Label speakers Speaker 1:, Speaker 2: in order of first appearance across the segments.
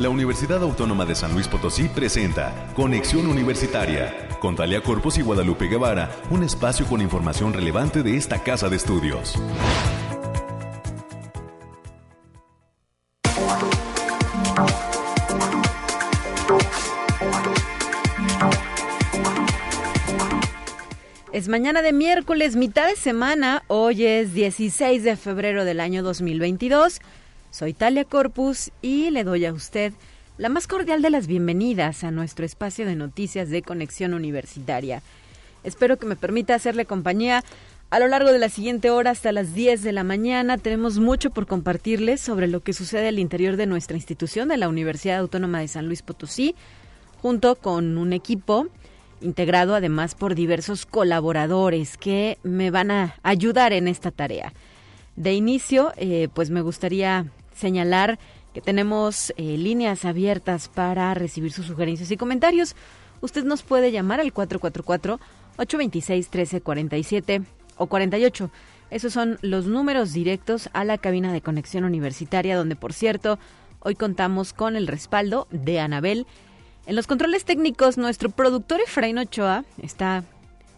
Speaker 1: la Universidad Autónoma de San Luis Potosí presenta Conexión Universitaria con Talia Corpus y Guadalupe Guevara, un espacio con información relevante de esta casa de estudios.
Speaker 2: Es mañana de miércoles, mitad de semana. Hoy es 16 de febrero del año 2022. Soy Talia Corpus y le doy a usted la más cordial de las bienvenidas a nuestro espacio de noticias de conexión universitaria. Espero que me permita hacerle compañía a lo largo de la siguiente hora hasta las 10 de la mañana. Tenemos mucho por compartirles sobre lo que sucede al interior de nuestra institución, de la Universidad Autónoma de San Luis Potosí, junto con un equipo integrado además por diversos colaboradores que me van a ayudar en esta tarea. De inicio, eh, pues me gustaría señalar que tenemos eh, líneas abiertas para recibir sus sugerencias y comentarios. Usted nos puede llamar al 444-826-1347 o 48. Esos son los números directos a la cabina de conexión universitaria, donde, por cierto, hoy contamos con el respaldo de Anabel. En los controles técnicos, nuestro productor Efraín Ochoa está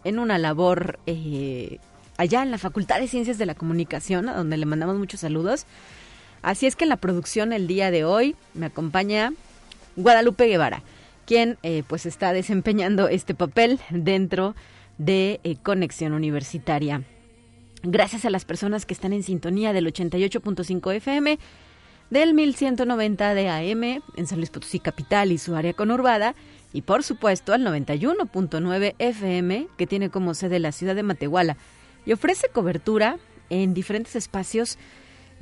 Speaker 2: en una labor eh, allá en la Facultad de Ciencias de la Comunicación, donde le mandamos muchos saludos. Así es que en la producción el día de hoy me acompaña Guadalupe Guevara, quien eh, pues está desempeñando este papel dentro de eh, Conexión Universitaria. Gracias a las personas que están en sintonía del 88.5 FM, del 1190 de AM en San Luis Potosí Capital y su área conurbada, y por supuesto al 91.9 FM que tiene como sede la ciudad de Matehuala y ofrece cobertura en diferentes espacios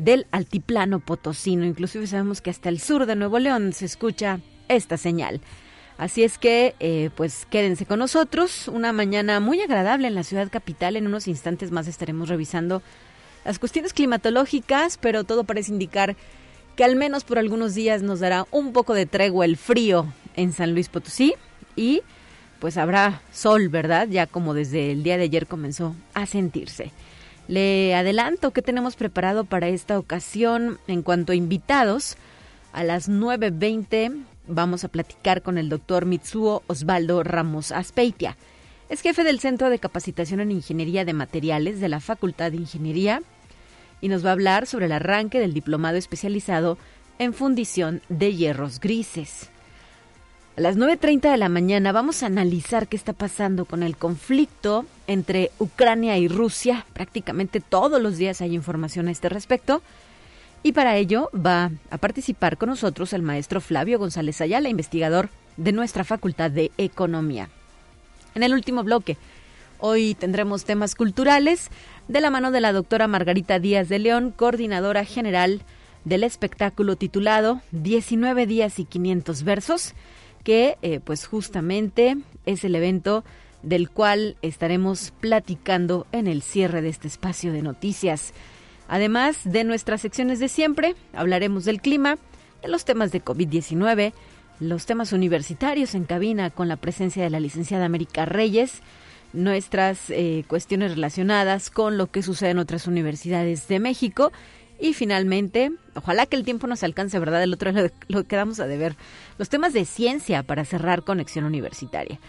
Speaker 2: del altiplano potosino. Inclusive sabemos que hasta el sur de Nuevo León se escucha esta señal. Así es que, eh, pues quédense con nosotros. Una mañana muy agradable en la ciudad capital. En unos instantes más estaremos revisando las cuestiones climatológicas, pero todo parece indicar que al menos por algunos días nos dará un poco de tregua el frío en San Luis Potosí y pues habrá sol, ¿verdad? Ya como desde el día de ayer comenzó a sentirse. Le adelanto que tenemos preparado para esta ocasión en cuanto a invitados. A las 9.20 vamos a platicar con el doctor Mitsuo Osvaldo Ramos Aspeitia. Es jefe del Centro de Capacitación en Ingeniería de Materiales de la Facultad de Ingeniería y nos va a hablar sobre el arranque del diplomado especializado en fundición de hierros grises. A las 9.30 de la mañana vamos a analizar qué está pasando con el conflicto entre Ucrania y Rusia. Prácticamente todos los días hay información a este respecto. Y para ello va a participar con nosotros el maestro Flavio González Ayala, investigador de nuestra Facultad de Economía. En el último bloque, hoy tendremos temas culturales de la mano de la doctora Margarita Díaz de León, coordinadora general del espectáculo titulado 19 días y 500 versos que eh, pues justamente es el evento del cual estaremos platicando en el cierre de este espacio de noticias. Además de nuestras secciones de siempre, hablaremos del clima, de los temas de COVID-19, los temas universitarios en cabina con la presencia de la licenciada América Reyes, nuestras eh, cuestiones relacionadas con lo que sucede en otras universidades de México y finalmente, ojalá que el tiempo nos alcance, ¿verdad? El otro lo, lo quedamos a deber. Los temas de ciencia para cerrar conexión universitaria.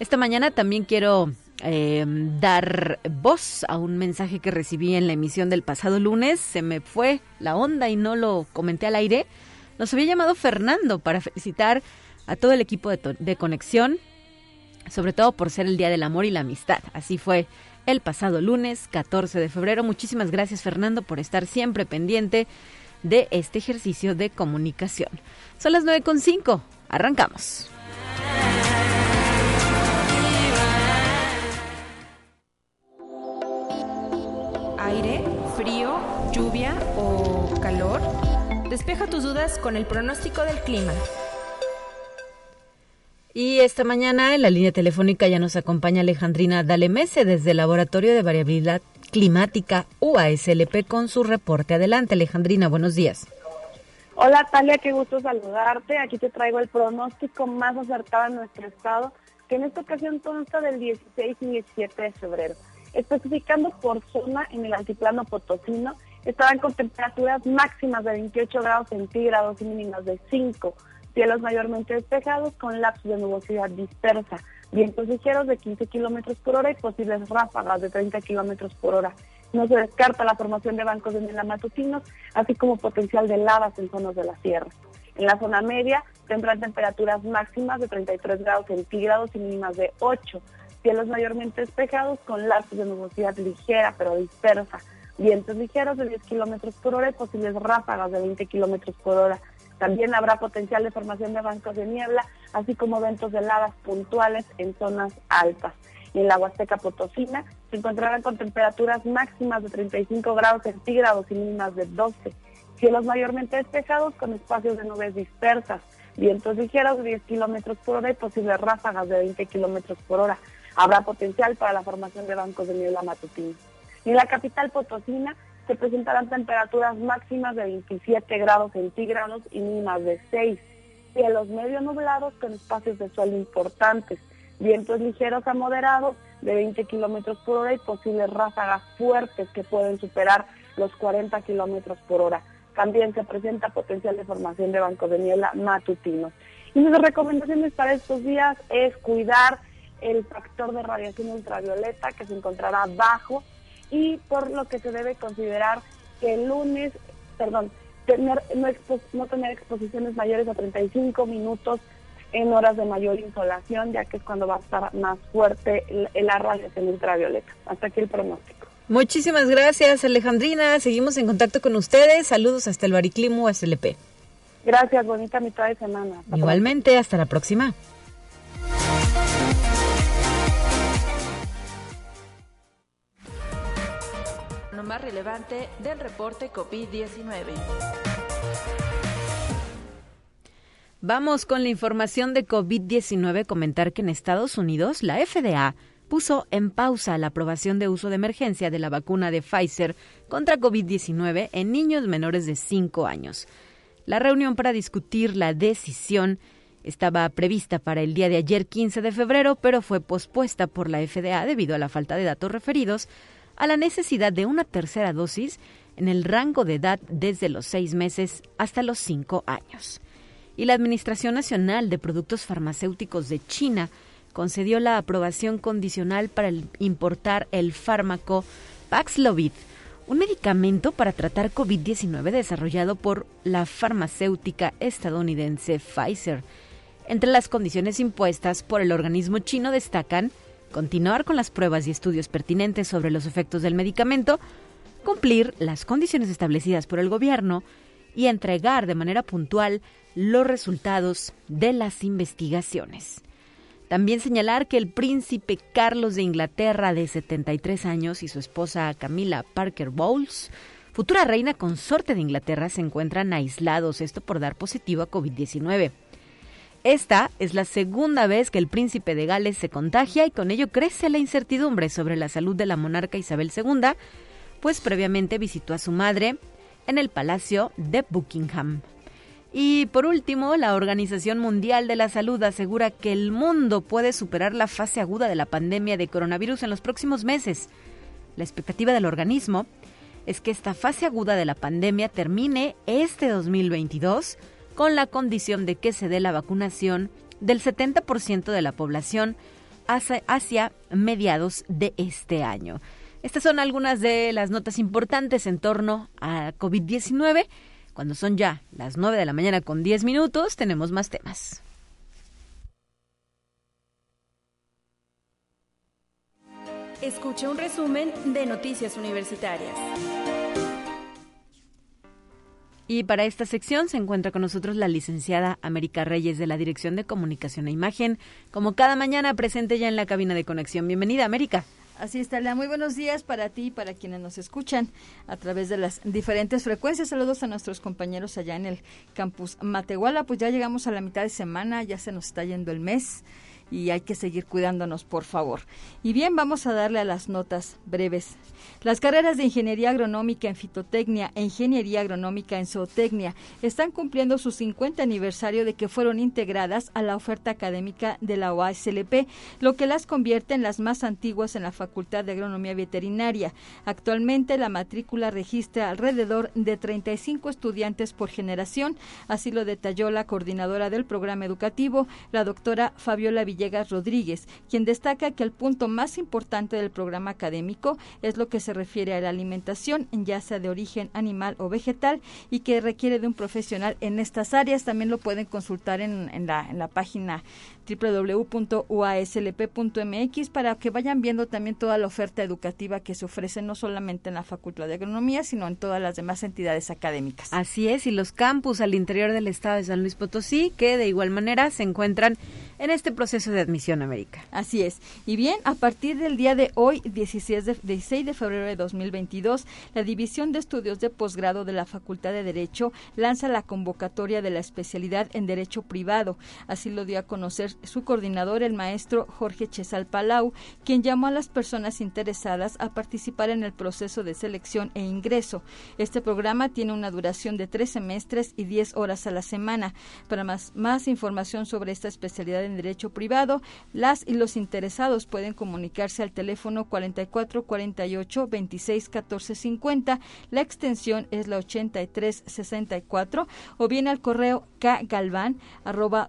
Speaker 2: Esta mañana también quiero eh, dar voz a un mensaje que recibí en la emisión del pasado lunes. Se me fue la onda y no lo comenté al aire. Nos había llamado Fernando para felicitar a todo el equipo de, de conexión, sobre todo por ser el Día del Amor y la Amistad. Así fue el pasado lunes 14 de febrero. Muchísimas gracias Fernando por estar siempre pendiente de este ejercicio de comunicación. Son las 9.5. Arrancamos.
Speaker 3: Aire, frío, lluvia o calor. Despeja tus dudas con el pronóstico del clima.
Speaker 2: Y esta mañana en la línea telefónica ya nos acompaña Alejandrina Dalemese desde el Laboratorio de Variabilidad Climática UASLP con su reporte. Adelante Alejandrina, buenos días.
Speaker 4: Hola Talia, qué gusto saludarte. Aquí te traigo el pronóstico más acertado en nuestro estado, que en esta ocasión consta del 16 y 17 de febrero. Especificando por zona en el altiplano potosino, estarán con temperaturas máximas de 28 grados centígrados y mínimas de 5
Speaker 5: Cielos mayormente despejados con lapsos de nubosidad dispersa. Vientos ligeros de 15 kilómetros por hora y posibles ráfagas de 30 kilómetros por hora. No se descarta la formación de bancos de niebla matutinos, así como potencial de lavas en zonas de la sierra. En la zona media tendrán temperaturas máximas de 33 grados centígrados y mínimas de 8. Cielos mayormente despejados con lapsos de nubosidad ligera pero dispersa. Vientos ligeros de 10 kilómetros por hora y posibles ráfagas de 20 kilómetros por hora. También habrá potencial de formación de bancos de niebla, así como eventos de lavas puntuales en zonas altas. Y en la Huasteca Potosina se encontrarán con temperaturas máximas de 35 grados centígrados y mínimas de 12. Cielos mayormente despejados con espacios de nubes dispersas, vientos ligeros de 10 kilómetros por hora y posibles ráfagas de 20 kilómetros por hora. Habrá potencial para la formación de bancos de niebla matutina. En la capital Potosina se presentarán temperaturas máximas de 27 grados centígrados y mínimas de 6. Cielos medio nublados con espacios de sol importantes. Vientos ligeros a moderados de 20 kilómetros por hora y posibles ráfagas fuertes que pueden superar los 40 kilómetros por hora. También se presenta potencial de formación de bancos de niebla matutinos. Y mis recomendaciones para estos días es cuidar el factor de radiación ultravioleta que se encontrará bajo y por lo que se debe considerar que el lunes, perdón, tener, no, tener exposiciones mayores a 35 minutos en horas de mayor insolación, ya que es cuando va a estar más fuerte la radiación ultravioleta. Hasta aquí el pronóstico.
Speaker 2: Muchísimas gracias, Alejandrina. Seguimos en contacto con ustedes. Saludos hasta el Bariclimo SLP.
Speaker 5: Gracias, bonita mitad de semana.
Speaker 2: Igualmente, hasta la próxima.
Speaker 3: Más relevante del reporte COVID-19.
Speaker 2: Vamos con la información de COVID-19. Comentar que en Estados Unidos la FDA puso en pausa la aprobación de uso de emergencia de la vacuna de Pfizer contra COVID-19 en niños menores de 5 años. La reunión para discutir la decisión estaba prevista para el día de ayer 15 de febrero, pero fue pospuesta por la FDA debido a la falta de datos referidos a la necesidad de una tercera dosis en el rango de edad desde los seis meses hasta los cinco años. Y la Administración Nacional de Productos Farmacéuticos de China concedió la aprobación condicional para importar el fármaco Paxlovid, un medicamento para tratar COVID-19 desarrollado por la farmacéutica estadounidense Pfizer. Entre las condiciones impuestas por el organismo chino destacan continuar con las pruebas y estudios pertinentes sobre los efectos del medicamento, cumplir las condiciones establecidas por el gobierno y entregar de manera puntual los resultados de las investigaciones. También señalar que el príncipe Carlos de Inglaterra, de 73 años, y su esposa Camila Parker Bowles, futura reina consorte de Inglaterra, se encuentran aislados, esto por dar positivo a COVID-19. Esta es la segunda vez que el príncipe de Gales se contagia y con ello crece la incertidumbre sobre la salud de la monarca Isabel II, pues previamente visitó a su madre en el Palacio de Buckingham. Y por último, la Organización Mundial de la Salud asegura que el mundo puede superar la fase aguda de la pandemia de coronavirus en los próximos meses. La expectativa del organismo es que esta fase aguda de la pandemia termine este 2022 con la condición de que se dé la vacunación del 70% de la población hacia, mediados de este año. Estas son algunas de las notas importantes en torno a COVID-19. Cuando son ya las 9 de la mañana con 10 minutos, tenemos más temas.
Speaker 3: Escuche un resumen de Noticias Universitarias.
Speaker 2: Y para esta sección se encuentra con nosotros la licenciada América Reyes de la Dirección de Comunicación e Imagen, como cada mañana presente ya en la cabina de conexión. Bienvenida, América.
Speaker 6: Así está, Muy buenos días para ti y para quienes nos escuchan a través de las diferentes frecuencias. Saludos a nuestros compañeros allá en el campus Matehuala. Pues ya llegamos a la mitad de semana, ya se nos está yendo el mes y hay que seguir cuidándonos, por favor. Y bien, vamos a darle a las notas breves. Las carreras de Ingeniería Agronómica en Fitotecnia e Ingeniería Agronómica en Zootecnia están cumpliendo su 50 aniversario de que fueron integradas a la oferta académica de la OASLP, lo que las convierte en las más antiguas en la Facultad de Agronomía Veterinaria. Actualmente la matrícula registra alrededor de 35 estudiantes por generación, así lo detalló la coordinadora del programa educativo, la doctora Fabiola Villegas Rodríguez, quien destaca que el punto más importante del programa académico es lo que se refiere a la alimentación, ya sea de origen animal o vegetal, y que requiere de un profesional en estas áreas. También lo pueden consultar en, en, la, en la página www.uaslp.mx para que vayan viendo también toda la oferta educativa que se ofrece no solamente en la Facultad de Agronomía, sino en todas las demás entidades académicas.
Speaker 2: Así es, y los campus al interior del estado de San Luis Potosí, que de igual manera se encuentran en este proceso de admisión a América.
Speaker 6: Así es. Y bien, a partir del día de hoy, 16 de, 16 de febrero de 2022, la División de Estudios de Posgrado de la Facultad de Derecho lanza la convocatoria de la especialidad en Derecho Privado. Así lo dio a conocer su coordinador, el maestro Jorge Chesal Palau, quien llamó a las personas interesadas a participar en el proceso de selección e ingreso. Este programa tiene una duración de tres semestres y 10 horas a la semana. Para más, más información sobre esta especialidad en Derecho Privado, las y los interesados pueden comunicarse al teléfono 4448 26 14 50. La extensión es la 8364 o bien al correo kgalvan arroba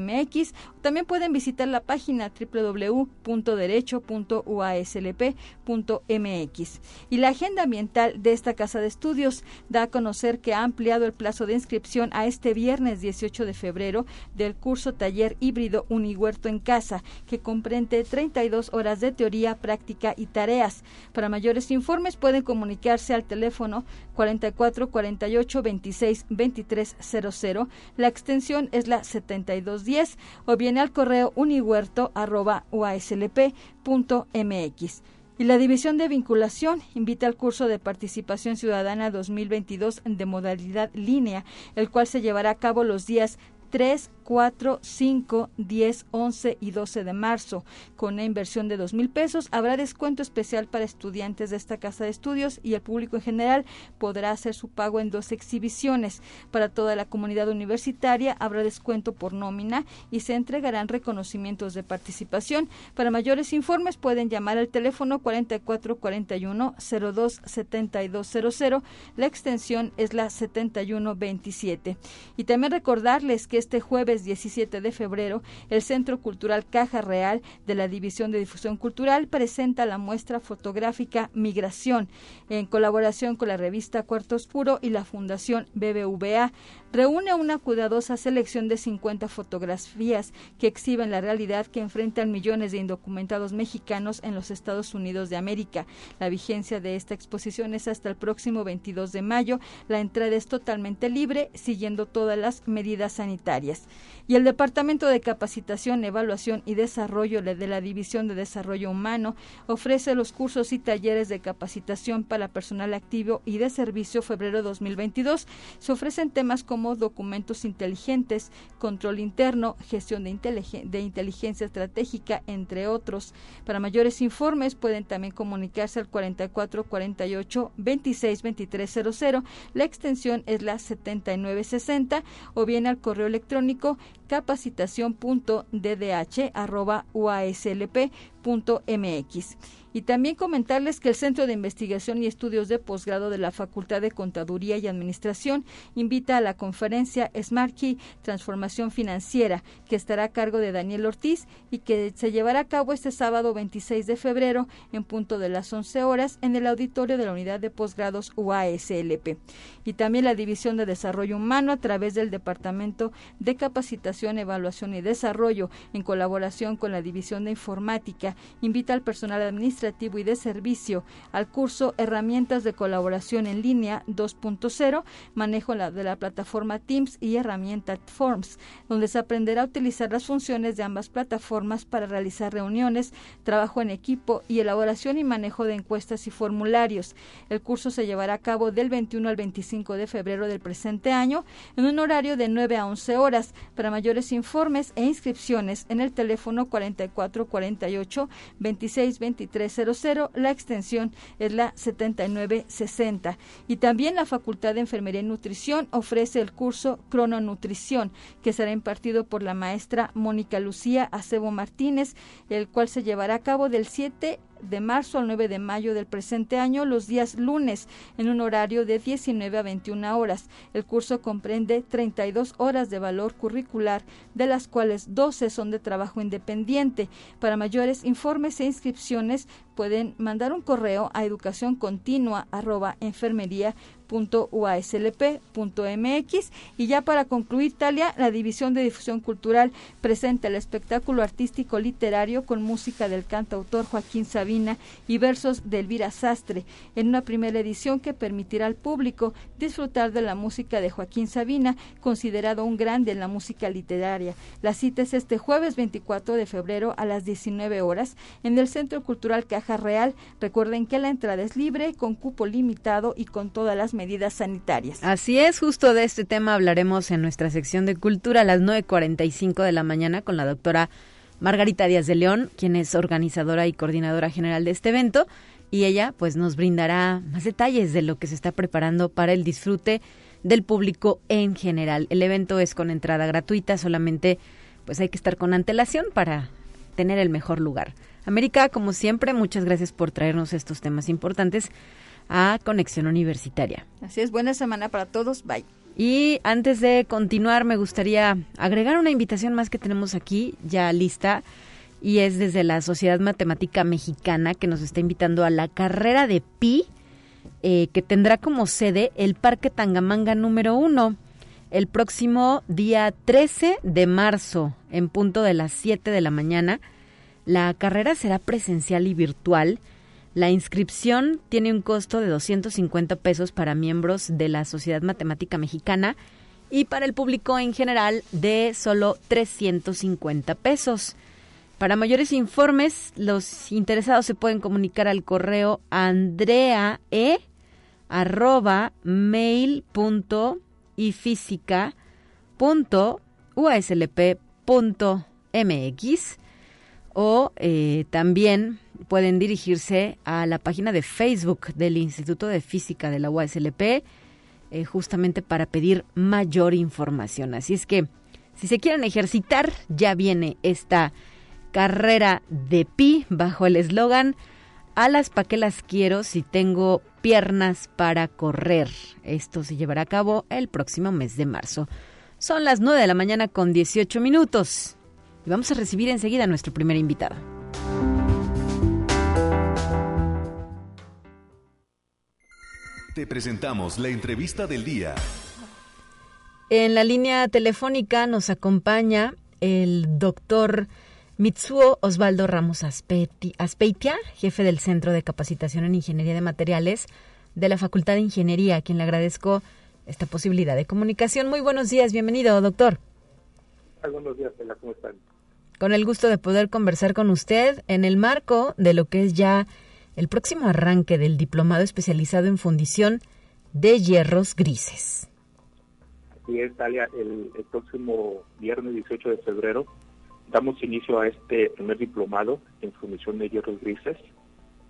Speaker 6: uaslp.mx. También pueden visitar la página www.derecho.uaslp.mx. Y la agenda ambiental de esta casa de estudios da a conocer que ha ampliado el plazo de inscripción a este viernes 18 de febrero del curso taller híbrido Unihuerto en casa, que comprende 32 horas de teoría, práctica y tareas. Para mayores informes pueden comunicarse al teléfono 44 48 26 23 00. La extensión es la 7210 o bien correo unihuerto arroba uaslp.mx. Y la División de Vinculación invita al curso de Participación Ciudadana 2022 de modalidad línea, el cual se llevará a cabo los días 3, 4, 5, 10, 11 y 12 de marzo. Con una inversión de dos mil pesos habrá descuento especial para estudiantes de esta casa de estudios y el público en general podrá hacer su pago en dos exhibiciones. Para toda la comunidad universitaria habrá descuento por nómina y se entregarán reconocimientos de participación. Para mayores informes pueden llamar al teléfono 4441 02 7200. La extensión es la 7127. Y también recordarles que este jueves 17 de febrero, el Centro Cultural Caja Real de la División de Difusión Cultural presenta la muestra fotográfica Migración en colaboración con la revista Cuarto Oscuro y la Fundación BBVA. Reúne una cuidadosa selección de 50 fotografías que exhiben la realidad que enfrentan millones de indocumentados mexicanos en los Estados Unidos de América. La vigencia de esta exposición es hasta el próximo 22 de mayo. La entrada es totalmente libre, siguiendo todas las medidas sanitarias. Y el Departamento de Capacitación, Evaluación y Desarrollo de la División de Desarrollo Humano ofrece los cursos y talleres de capacitación para personal activo y de servicio febrero 2022. Se ofrecen temas como documentos inteligentes, control interno, gestión de, inteligen de inteligencia estratégica, entre otros. Para mayores informes pueden también comunicarse al 4448 26 2300. La extensión es la 7960 o bien al correo electrónico capacitación.ddh.uaslp.mx. Y también comentarles que el Centro de Investigación y Estudios de Posgrado de la Facultad de Contaduría y Administración invita a la conferencia Smart Key Transformación Financiera, que estará a cargo de Daniel Ortiz y que se llevará a cabo este sábado 26 de febrero en punto de las 11 horas en el auditorio de la Unidad de Posgrados UASLP. Y también la División de Desarrollo Humano a través del Departamento de Capacitación, Evaluación y Desarrollo en colaboración con la División de Informática invita al personal administrativo y de servicio al curso Herramientas de Colaboración en Línea 2.0, manejo de la plataforma Teams y herramienta Forms, donde se aprenderá a utilizar las funciones de ambas plataformas para realizar reuniones, trabajo en equipo y elaboración y manejo de encuestas y formularios. El curso se llevará a cabo del 21 al 25 de febrero del presente año en un horario de 9 a 11 horas. Para mayores informes e inscripciones en el teléfono 4448 262300, la extensión es la 7960. Y también la Facultad de Enfermería y Nutrición ofrece el curso Crononutrición, que será impartido por la maestra Mónica Lucía Acebo Martínez, el cual se llevará a cabo del 7 de marzo al 9 de mayo del presente año, los días lunes, en un horario de 19 a 21 horas. El curso comprende 32 horas de valor curricular, de las cuales 12 son de trabajo independiente. Para mayores informes e inscripciones pueden mandar un correo a educación continua .uaslp.mx y ya para concluir Talia, la División de Difusión Cultural presenta el espectáculo artístico literario con música del cantautor Joaquín Sabina y versos de Elvira Sastre en una primera edición que permitirá al público disfrutar de la música de Joaquín Sabina, considerado un grande en la música literaria. La cita es este jueves 24 de febrero a las 19 horas en el Centro Cultural Real. Recuerden que la entrada es libre, con cupo limitado y con todas las medidas sanitarias.
Speaker 2: Así es, justo de este tema hablaremos en nuestra sección de cultura a las 9.45 de la mañana con la doctora Margarita Díaz de León, quien es organizadora y coordinadora general de este evento, y ella pues nos brindará más detalles de lo que se está preparando para el disfrute del público en general. El evento es con entrada gratuita, solamente pues hay que estar con antelación para tener el mejor lugar. América, como siempre, muchas gracias por traernos estos temas importantes a Conexión Universitaria.
Speaker 6: Así es, buena semana para todos. Bye.
Speaker 2: Y antes de continuar, me gustaría agregar una invitación más que tenemos aquí ya lista y es desde la Sociedad Matemática Mexicana que nos está invitando a la carrera de Pi, eh, que tendrá como sede el Parque Tangamanga número uno el próximo día 13 de marzo en punto de las 7 de la mañana. La carrera será presencial y virtual la inscripción tiene un costo de 250 pesos para miembros de la Sociedad Matemática Mexicana y para el público en general de solo 350 pesos. Para mayores informes, los interesados se pueden comunicar al correo andreae o eh, también pueden dirigirse a la página de Facebook del Instituto de Física de la UASLP eh, justamente para pedir mayor información. Así es que si se quieren ejercitar, ya viene esta carrera de pi bajo el eslogan Alas pa' que las quiero si tengo piernas para correr. Esto se llevará a cabo el próximo mes de marzo. Son las 9 de la mañana con 18 minutos y vamos a recibir enseguida a nuestro primer invitado.
Speaker 1: Te presentamos la entrevista del día.
Speaker 2: En la línea telefónica nos acompaña el doctor Mitsuo Osvaldo Ramos Aspeitia, jefe del Centro de Capacitación en Ingeniería de Materiales de la Facultad de Ingeniería, a quien le agradezco esta posibilidad de comunicación. Muy buenos días, bienvenido, doctor.
Speaker 7: buenos días, ¿cómo están?
Speaker 2: Con el gusto de poder conversar con usted en el marco de lo que es ya el próximo arranque del diplomado especializado en fundición de hierros grises.
Speaker 7: Así es, Talia, el, próximo viernes 18 de febrero damos inicio a este primer diplomado en fundición de hierros grises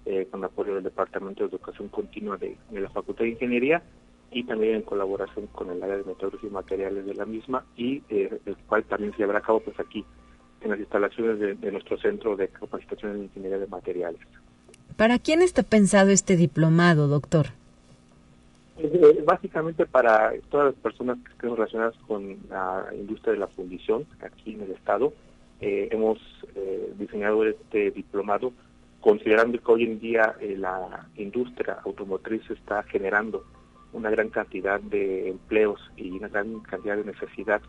Speaker 7: eh, con apoyo del Departamento de Educación Continua de, la Facultad de Ingeniería y también en colaboración con el área de metalurgia y materiales de la misma y eh, el cual también se llevará a cabo pues aquí en las instalaciones de nuestro centro de capacitación en ingeniería de materiales.
Speaker 2: ¿Para quién está pensado este diplomado, doctor?
Speaker 7: Eh, básicamente para todas las personas que estén relacionadas con la industria de la fundición aquí en el estado. Eh, hemos eh, diseñado este diplomado considerando que hoy en día la industria automotriz está generando una gran cantidad de empleos y una gran cantidad de necesidad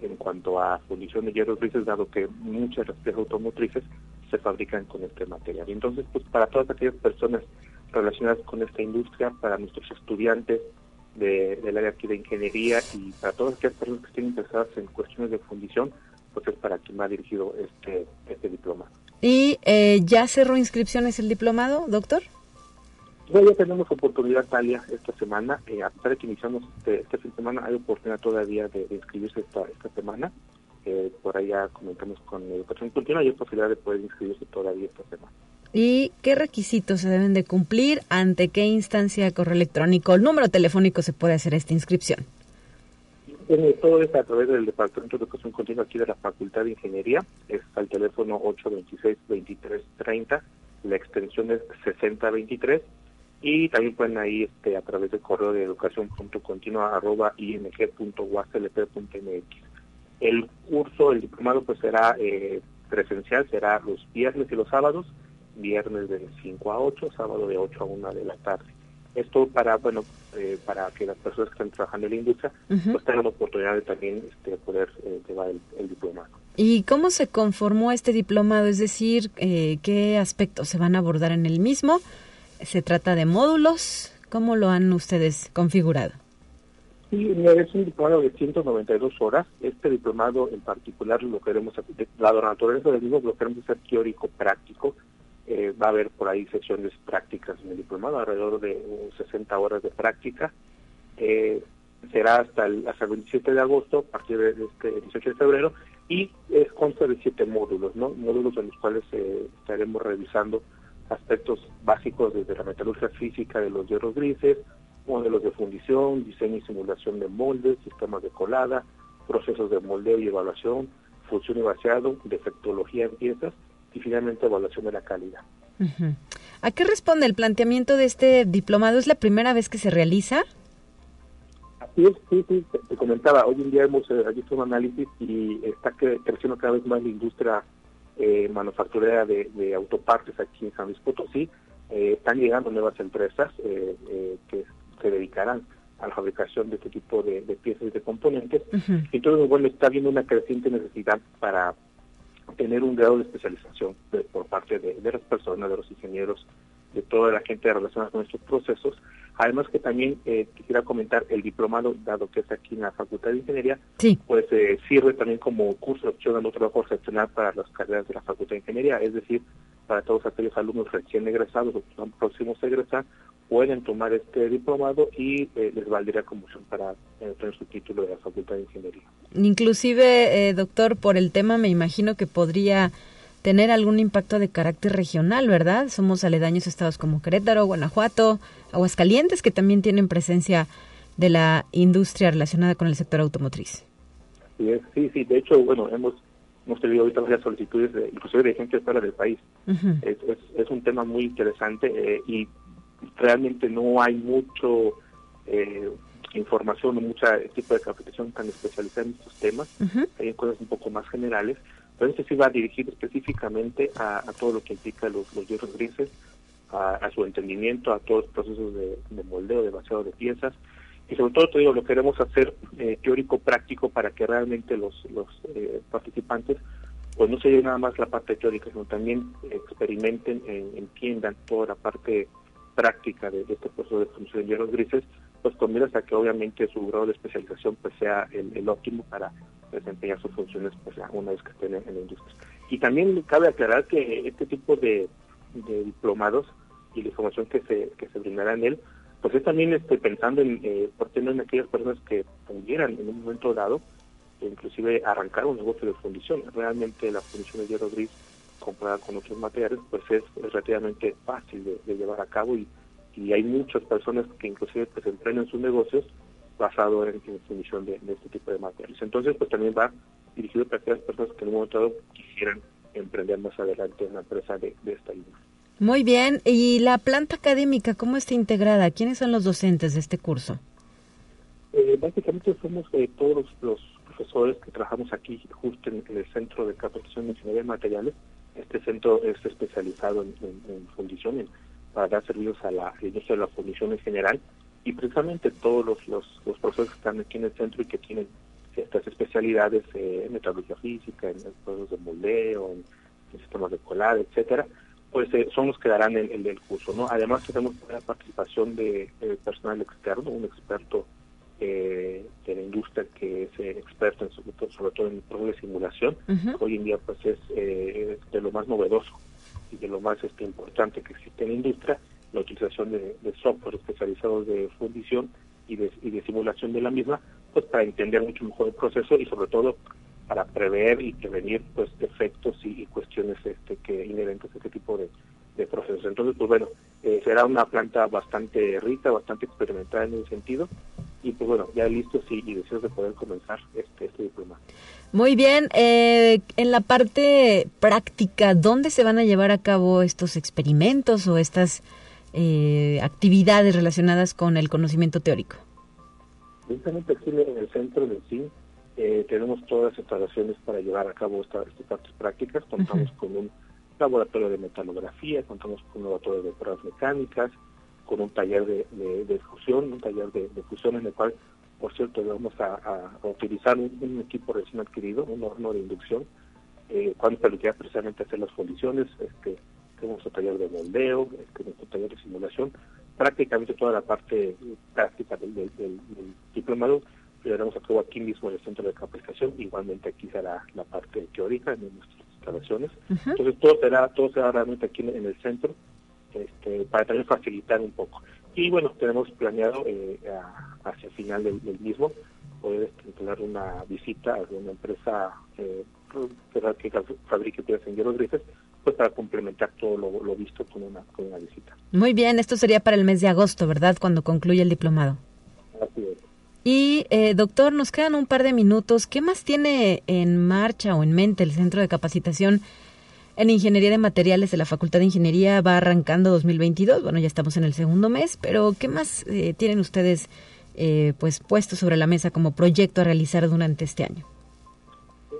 Speaker 7: en cuanto a fundición de hierros grises, dado que muchas de las piezas automotrices se fabrican con este material. Entonces, pues para todas aquellas personas relacionadas con esta industria, para nuestros estudiantes del área aquí de ingeniería y para todas aquellas personas que estén interesadas en cuestiones de fundición, pues es para quien va dirigido este, este diploma.
Speaker 2: ¿Y eh, ya cerró inscripciones el diplomado, doctor?
Speaker 7: Ya tenemos oportunidad, Talia, esta semana. Eh, a pesar de que iniciamos este, fin de semana, hay oportunidad todavía de, inscribirse esta, esta semana. Eh, por allá comentamos con Educación Continua y hay posibilidad de poder inscribirse todavía esta semana.
Speaker 2: ¿Y qué requisitos se deben de cumplir? ¿Ante qué instancia, correo electrónico, el número telefónico se puede hacer esta inscripción?
Speaker 7: todo es a través del Departamento de Educación Continua aquí de la Facultad de Ingeniería. Es al teléfono 826-2330, la extensión es 6023 y también pueden ahí este, a través del correo de educación.continua.ing.waslp.mx. El curso, el diplomado, pues será eh, presencial, será los viernes y los sábados, viernes de 5 a 8, sábado de 8 a 1 de la tarde. Esto para, bueno, eh, para que las personas que están trabajando en la industria pues tengan la oportunidad de también este, poder eh, llevar el, diplomado.
Speaker 2: ¿Y cómo se conformó este diplomado? Es decir, eh, ¿qué aspectos se van a abordar en el mismo? ¿Se trata de módulos? ¿Cómo lo han ustedes configurado?
Speaker 7: Sí, es un diplomado de 192 horas. Este diplomado en particular lo queremos, la naturaleza del mismo lo queremos hacer teórico práctico eh, va a haber por ahí sesiones prácticas en el diplomado, alrededor de 60 horas de práctica. Eh, será hasta el, hasta el 27 de agosto, a partir de este 18 de febrero, y es consta de siete módulos, ¿no? Módulos en los cuales eh, estaremos revisando aspectos básicos desde la metalurgia física de los hierros grises, modelos de fundición, diseño y simulación de moldes, sistemas de colada, procesos de moldeo y evaluación, función y vaciado, defectología en piezas, y finalmente evaluación de la calidad.
Speaker 2: ¿A qué responde el planteamiento de este diplomado? ¿Es la primera vez que se realiza?
Speaker 7: Así es, sí, sí, te, comentaba, hoy en día hemos eh, hecho un análisis y está creciendo cada vez más la industria eh, manufacturera de, autopartes aquí en San Luis Potosí. Eh, están llegando nuevas empresas que se dedicarán a la fabricación de este tipo de, piezas y de componentes. Entonces, bueno, está habiendo una creciente necesidad para tener un grado de especialización por parte de, las personas, de los ingenieros, de toda la gente relacionada con estos procesos. Además que también eh, quisiera comentar el diplomado, dado que es aquí en la Facultad de Ingeniería, pues eh, sirve también como curso de opción al trabajo excepcional para las carreras de la Facultad de Ingeniería, es decir, para todos aquellos alumnos recién egresados o que están próximos a egresar, pueden tomar este diplomado y eh, les valdría como opción para tener su título de la Facultad de Ingeniería.
Speaker 2: Inclusive, eh, doctor, por el tema me imagino que podría tener algún impacto de carácter regional, ¿verdad? Somos aledaños estados como Querétaro, Guanajuato, Aguascalientes, que también tienen presencia de la industria relacionada con el sector automotriz.
Speaker 7: Sí, sí, sí. De hecho, bueno, hemos hemos tenido ahorita varias solicitudes, de, inclusive de gente fuera del país. es, es, un tema muy interesante eh, y realmente no hay mucho eh, información o mucha tipo de capacitación tan especializada en estos temas. Hay cosas un poco más generales, pero este sí va dirigido específicamente a, todo lo que implica los, hierros grises, a, su entendimiento, a todos los procesos de, moldeo, de vaciado de piezas, y sobre todo, te digo, lo queremos hacer eh, teórico práctico para que realmente los, eh, participantes pues no se lleven nada más la parte teórica, sino también experimenten, entiendan toda la parte práctica de, este proceso de función de hierros grises, pues con miras a que obviamente su grado de especialización pues sea el, óptimo para desempeñar sus funciones pues una vez que estén en, la industria. Y también cabe aclarar que este tipo de, diplomados y la información que se, que se brindará en él, pues es también este, pensando en, eh, por tener en aquellas personas que pudieran en un momento dado, inclusive arrancar un negocio de fundición. Realmente la fundición de hierro gris comparada con otros materiales, pues es, relativamente fácil de, llevar a cabo y, y, hay muchas personas que inclusive pues emprenden sus negocios basado en, en fundición de, este tipo de materiales. Entonces, pues también va dirigido para aquellas personas que en un momento dado quisieran emprender más adelante una empresa de, esta industria.
Speaker 2: Muy bien. ¿Y la planta académica cómo está integrada? ¿Quiénes son los docentes de este curso?
Speaker 7: Eh, básicamente somos eh, todos los, profesores que trabajamos aquí justo en, el Centro de Capacitación de Ingeniería de Materiales este centro es especializado en, fundición, para dar servicios a la industria de la fundición en general, y precisamente todos los, los, profesores que están aquí en el centro y que tienen estas especialidades en metalurgia física, en procesos de moldeo, en, formas de colar, etcétera, pues eh, son los que darán el, el, curso, ¿no? Además tenemos la participación de, personal externo, un experto eh, de la industria que es eh, experto en, sobre, todo, en procesos de simulación. Hoy en día pues es de lo más novedoso y de lo más este, importante que existe en la industria, la utilización de, software especializados de fundición y de, y de simulación de la misma, pues para entender mucho mejor el proceso y sobre todo para prever y prevenir pues defectos y, cuestiones este que inherentes a este tipo de, procesos. Entonces, pues bueno, eh, será una planta bastante rica, bastante experimentada en ese sentido y pues bueno, ya listos y, y deseos de poder comenzar este, este diploma.
Speaker 2: Muy bien, eh, en la parte práctica, ¿dónde se van a llevar a cabo estos experimentos o estas eh, actividades relacionadas con el conocimiento teórico?
Speaker 7: Precisamente aquí en el centro del CIN eh, tenemos todas las instalaciones para llevar a cabo estas partes prácticas. Contamos con un laboratorio de metalografía, contamos con un laboratorio de pruebas mecánicas, con un taller de, de, fusión, un taller de, fusión en el cual, por cierto, vamos a, utilizar un, equipo recién adquirido, un horno de inducción, eh, cuando permitía precisamente hacer las condiciones, este, tenemos un taller de moldeo, este, nuestro taller de simulación, prácticamente toda la parte práctica del, del, del diplomado llevaremos a cabo aquí mismo en el centro de capacitación, igualmente aquí será la parte teórica en nuestras instalaciones. Entonces todo será, todo será realmente aquí en, el centro, este, para también facilitar un poco. Y bueno, tenemos planeado eh, hacia el final del, mismo poder este, tener una visita a una empresa eh, que fabrique piezas en hierro grises, pues para complementar todo lo, visto con una, con una visita.
Speaker 2: Muy bien, esto sería para el mes de agosto, ¿verdad? Cuando concluya el diplomado. Y eh, doctor, nos quedan un par de minutos. ¿Qué más tiene en marcha o en mente el Centro de Capacitación en Ingeniería de Materiales de la Facultad de Ingeniería? Va arrancando 2022. Bueno, ya estamos en el segundo mes, pero ¿qué más eh, tienen ustedes eh, pues puesto sobre la mesa como proyecto a realizar durante este año?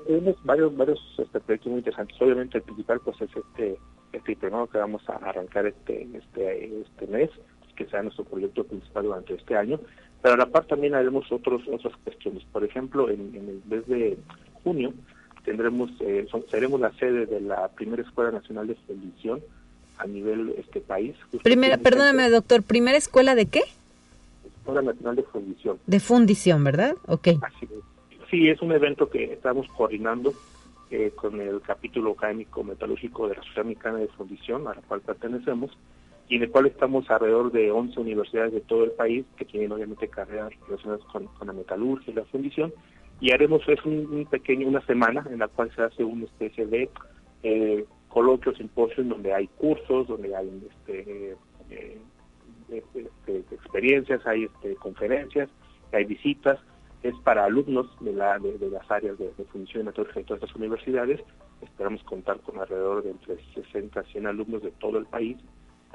Speaker 7: Tenemos varios, varios este, proyectos muy interesantes. Obviamente el principal pues es este, este que vamos a arrancar este, este, este mes, que sea nuestro proyecto principal durante este año pero a la par también haremos otros, otras cuestiones. Por ejemplo, en, el mes de junio tendremos eh, seremos la sede de la primera Escuela Nacional de Fundición a nivel este país.
Speaker 2: Primera, perdóname, doctor, ¿primera escuela de qué?
Speaker 7: Escuela Nacional de Fundición.
Speaker 2: De fundición, ¿verdad? Ok.
Speaker 7: Sí, es un evento que estamos coordinando eh, con el capítulo académico metalúrgico de la Sociedad Mexicana de Fundición, a la cual pertenecemos, y en el cual estamos alrededor de 11 universidades de todo el país que tienen obviamente carreras relacionadas con, la metalurgia y la fundición. Y haremos es un, pequeño una semana en la cual se hace una especie de eh, coloquios simposios donde hay cursos donde hay este, eh, este, experiencias hay este, conferencias hay visitas. Es para alumnos de, la, de, las áreas de, fundición y metalurgia de todas estas universidades. Esperamos contar con alrededor de entre 60 a 100 alumnos de todo el país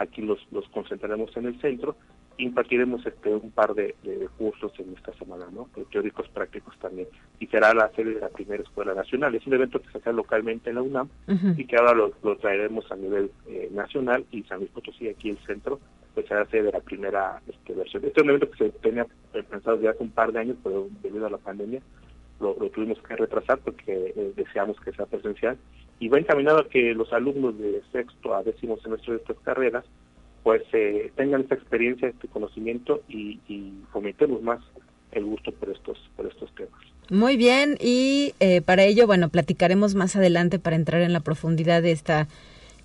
Speaker 7: Aquí los, los concentraremos en el centro impartiremos este un par de, cursos en esta semana, ¿no? Teóricos prácticos también. Y será la sede de la primera escuela nacional. Es un evento que se hace localmente en la UNAM y que ahora lo, traeremos a nivel eh, nacional y San Luis Potosí, aquí el centro, pues será sede de la primera este, versión. Este es un evento que se tenía pensado ya hace un par de años, pero debido a la pandemia lo, tuvimos que retrasar porque eh, deseamos que sea presencial y va encaminado a que los alumnos de sexto a décimo semestre de estas carreras pues eh, tengan esta experiencia, este conocimiento y, y, fomentemos más el gusto por estos, por estos temas.
Speaker 2: Muy bien, y eh, para ello, bueno, platicaremos más adelante para entrar en la profundidad de esta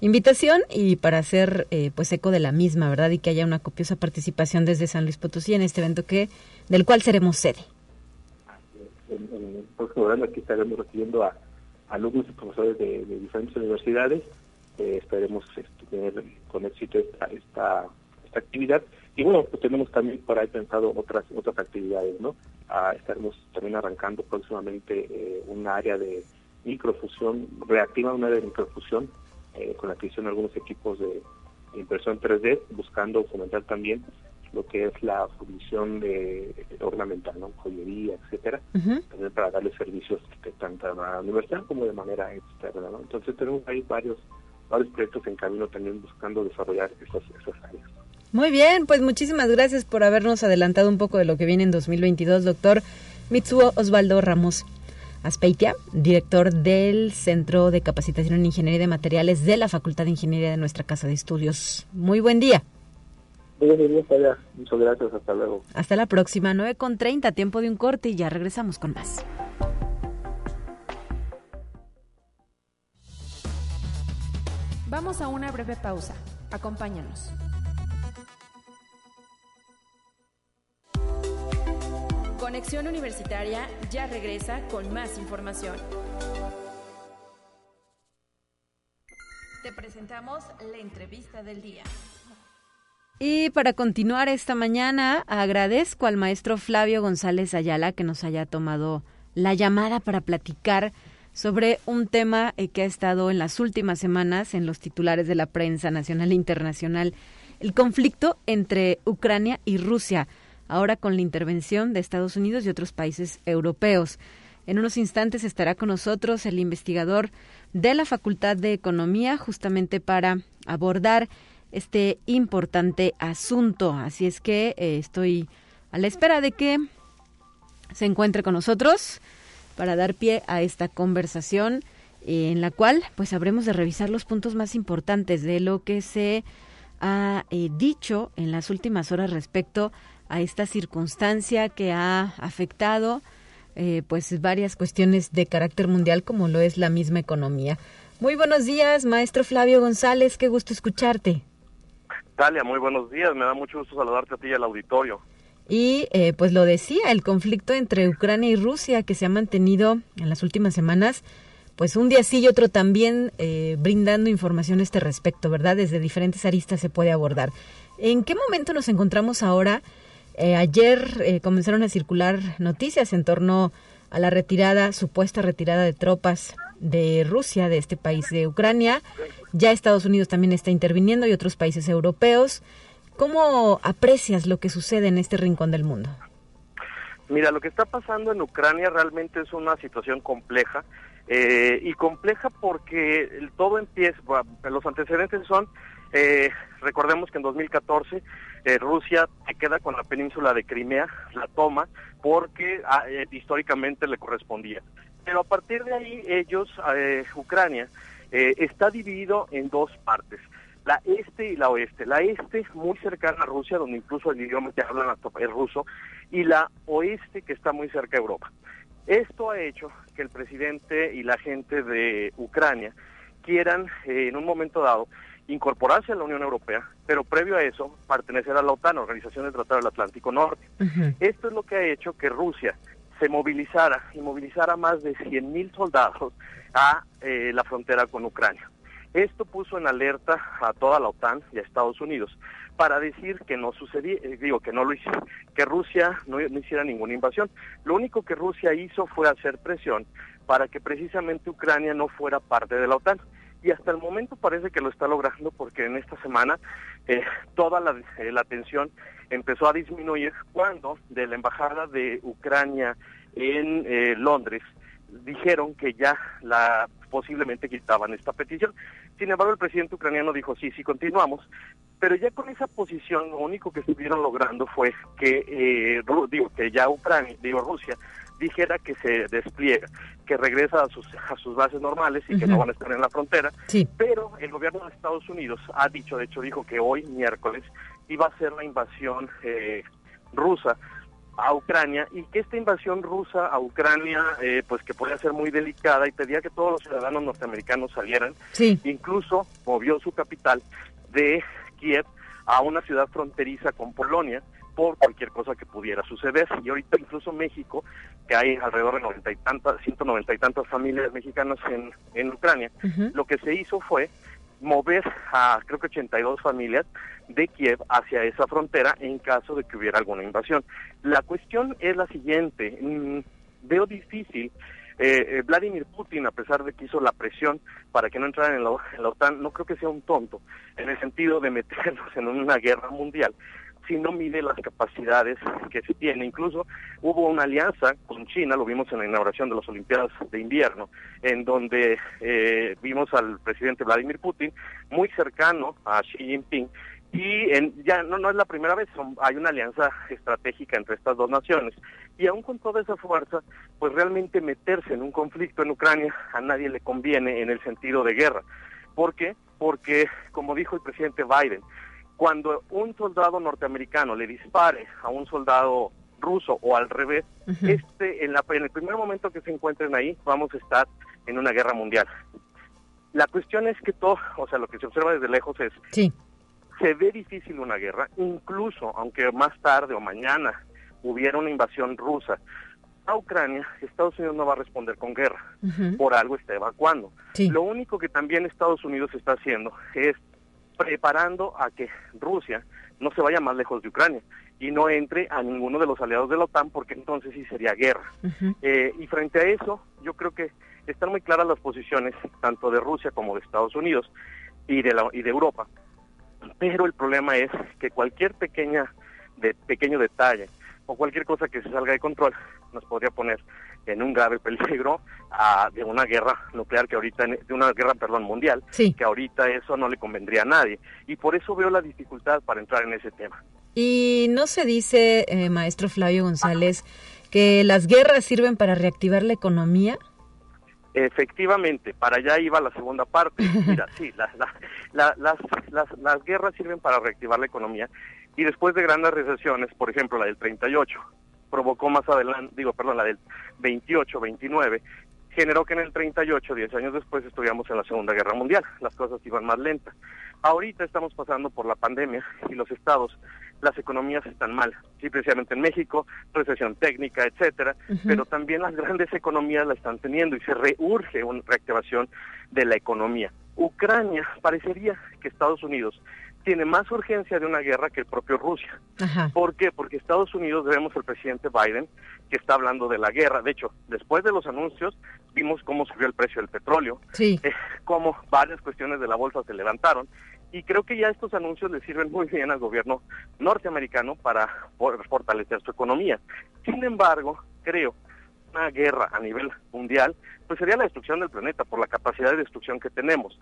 Speaker 2: invitación y para hacer eh, pues eco de la misma, ¿verdad? Y que haya una copiosa participación desde San Luis Potosí en este evento que del cual seremos sede.
Speaker 7: En, el próximo año aquí estaremos recibiendo a alumnos y profesores de, diferentes universidades. Eh, esperemos este, tener con éxito esta, esta, actividad. Y bueno, pues tenemos también por ahí pensado otras otras actividades, ¿no? Ah, estaremos también arrancando próximamente eh, un área de microfusión, reactiva un área de microfusión, eh, con la adquisición de algunos equipos de impresión 3D, buscando fomentar también lo que es la fundición de, ornamental, ¿no? joyería, etcétera, también para darle servicios tanto a la universidad como de manera externa. ¿no? Entonces tenemos ahí varios varios proyectos en camino también buscando desarrollar esas, esas áreas.
Speaker 2: Muy bien, pues muchísimas gracias por habernos adelantado un poco de lo que viene en 2022, doctor Mitsuo Osvaldo Ramos Aspeitia, director del Centro de Capacitación en Ingeniería de Materiales de la Facultad de Ingeniería de nuestra Casa de Estudios. Muy buen día.
Speaker 7: Muchas gracias. Hasta luego.
Speaker 2: Hasta la próxima, 9.30, tiempo de un corte y ya regresamos con más.
Speaker 3: Vamos a una breve pausa. Acompáñanos. Conexión Universitaria ya regresa con más información. Te presentamos la entrevista del día.
Speaker 2: Y para continuar esta mañana, agradezco al maestro Flavio González Ayala que nos haya tomado la llamada para platicar sobre un tema eh, que ha estado en las últimas semanas en los titulares de la prensa nacional e internacional, el conflicto entre Ucrania y Rusia, ahora con la intervención de Estados Unidos y otros países europeos. En unos instantes estará con nosotros el investigador de la Facultad de Economía justamente para abordar este importante asunto. Así es que eh, estoy a la espera de que se encuentre con nosotros para dar pie a esta conversación eh, en la cual pues habremos de revisar los puntos más importantes de lo que se ha eh, dicho en las últimas horas respecto a esta circunstancia que ha afectado pues varias cuestiones de carácter mundial como lo es la misma economía. Muy buenos días, maestro Flavio González, qué gusto escucharte.
Speaker 8: Muy buenos días, me da mucho gusto saludarte a ti y al auditorio.
Speaker 2: Y eh, pues lo decía, el conflicto entre Ucrania y Rusia que se ha mantenido en las últimas semanas, pues un día sí y otro también eh, brindando información a este respecto, ¿verdad? Desde diferentes aristas se puede abordar. ¿En qué momento nos encontramos ahora? Eh, ayer comenzaron a circular noticias en torno a la retirada, supuesta retirada de tropas de Rusia, de este país de Ucrania. Ya Estados Unidos también está interviniendo y otros países europeos. ¿Cómo aprecias lo que sucede en este rincón del mundo?
Speaker 8: Mira, lo que está pasando en Ucrania realmente es una situación compleja eh, y compleja porque todo empieza, los antecedentes son, eh, recordemos que en 2014 eh, Rusia se queda con la península de Crimea, la toma porque ah, históricamente le correspondía. Pero a partir de ahí ellos, Ucrania, está dividido en dos partes la este y la oeste. La este muy cercana a Rusia, donde incluso el idioma que hablan es ruso, y la oeste que está muy cerca de Europa. Esto ha hecho que el presidente y la gente de Ucrania quieran eh, en un momento dado incorporarse a la Unión Europea, pero previo a eso pertenecer a la OTAN, Organización del Tratado del Atlántico Norte. Esto es lo que ha hecho que Rusia se movilizara y movilizara más de 100.000 soldados a eh, la frontera con Ucrania. Esto puso en alerta a toda la OTAN y a Estados Unidos para decir que no sucedía, eh, digo que no lo hiciera, que Rusia no, hiciera ninguna invasión. Lo único que Rusia hizo fue hacer presión para que precisamente Ucrania no fuera parte de la OTAN. Y hasta el momento parece que lo está logrando porque en esta semana eh, toda la, eh, tensión empezó a disminuir cuando de la embajada de Ucrania en Londres dijeron que ya la posiblemente quitaban esta petición. Sin embargo, el presidente ucraniano dijo, sí, sí, continuamos. Pero ya con esa posición, lo único que estuvieron logrando fue que, eh, digo, que ya Ucrania, digo, Rusia, dijera que se despliega, que regresa a sus, a sus bases normales y que no van a estar en la frontera.
Speaker 2: Sí.
Speaker 8: Pero el gobierno de Estados Unidos ha dicho, de hecho dijo que hoy, miércoles, iba a ser la invasión eh, rusa a Ucrania y que esta invasión rusa a Ucrania eh, pues que podía ser muy delicada y pedía que todos los ciudadanos norteamericanos salieran
Speaker 2: sí.
Speaker 8: incluso movió su capital de Kiev a una ciudad fronteriza con Polonia por cualquier cosa que pudiera suceder. Y ahorita incluso México que hay alrededor de noventa y tantas 190 y tantas familias mexicanas en, en Ucrania lo que se hizo fue mover a creo que 82 familias de Kiev hacia esa frontera en caso de que hubiera alguna invasión. La cuestión es la siguiente, mm, veo difícil eh, eh, Vladimir Putin, a pesar de que hizo la presión para que no entraran en la, en la, OTAN, no creo que sea un tonto en el sentido de meternos en una guerra mundial si no mide las capacidades que se tiene. Incluso hubo una alianza con China, lo vimos en la inauguración de las Olimpiadas de invierno, en donde eh, vimos al presidente Vladimir Putin muy cercano a Xi Jinping y en, ya no, es la primera vez, hay una alianza estratégica entre estas dos naciones. Y aún con toda esa fuerza, pues realmente meterse en un conflicto en Ucrania a nadie le conviene en el sentido de guerra. ¿Por qué? Porque, como dijo el presidente Biden, cuando un soldado norteamericano le dispare a un soldado ruso o al revés, este en, la, en el primer momento que se encuentren ahí vamos a estar en una guerra mundial. La cuestión es que todo, o sea, lo que se observa desde lejos es, sí. se ve difícil una guerra, incluso aunque más tarde o mañana hubiera una invasión rusa a Ucrania, Estados Unidos no va a responder con guerra, por algo está evacuando. Lo único que también Estados Unidos está haciendo es preparando a que Rusia no se vaya más lejos de Ucrania y no entre a ninguno de los aliados de la OTAN porque entonces sí sería guerra. Eh, y frente a eso, yo creo que están muy claras las posiciones tanto de Rusia como de Estados Unidos y de, la, y de Europa. Pero el problema es que cualquier pequeña de pequeño detalle o cualquier cosa que se salga de control nos podría poner en un grave peligro a, de una guerra nuclear que ahorita de una guerra perdón mundial que ahorita eso no le convendría a nadie. Y por eso veo la dificultad para entrar en ese tema.
Speaker 2: Y no se dice eh, maestro Flavio González que las guerras sirven para reactivar la economía.
Speaker 8: Efectivamente, para allá iba la segunda parte. Mira, sí, las, las, las, las, guerras sirven para reactivar la economía. Y después de grandes recesiones, por ejemplo la del 38, provocó más adelante, digo, perdón, la del 28, 29, generó que en el 38, 10 años después, estuviéramos en la Segunda Guerra Mundial. Las cosas iban más lentas. Ahorita estamos pasando por la pandemia y los estados las economías están mal, sí, precisamente en México, recesión técnica, etcétera, pero también las grandes economías la están teniendo y se reurge una reactivación de la economía. Ucrania parecería que Estados Unidos tiene más urgencia de una guerra que el propio Rusia. ¿Por qué? Porque Estados Unidos, vemos el presidente Biden, que está hablando de la guerra. De hecho, después de los anuncios, vimos cómo subió el precio del petróleo, sí. Eh, cómo varias cuestiones de la bolsa se levantaron, y creo que ya estos anuncios le sirven muy bien al gobierno norteamericano para fortalecer su economía. Sin embargo, creo una guerra a nivel mundial, pues sería la destrucción del planeta por la capacidad de destrucción que tenemos.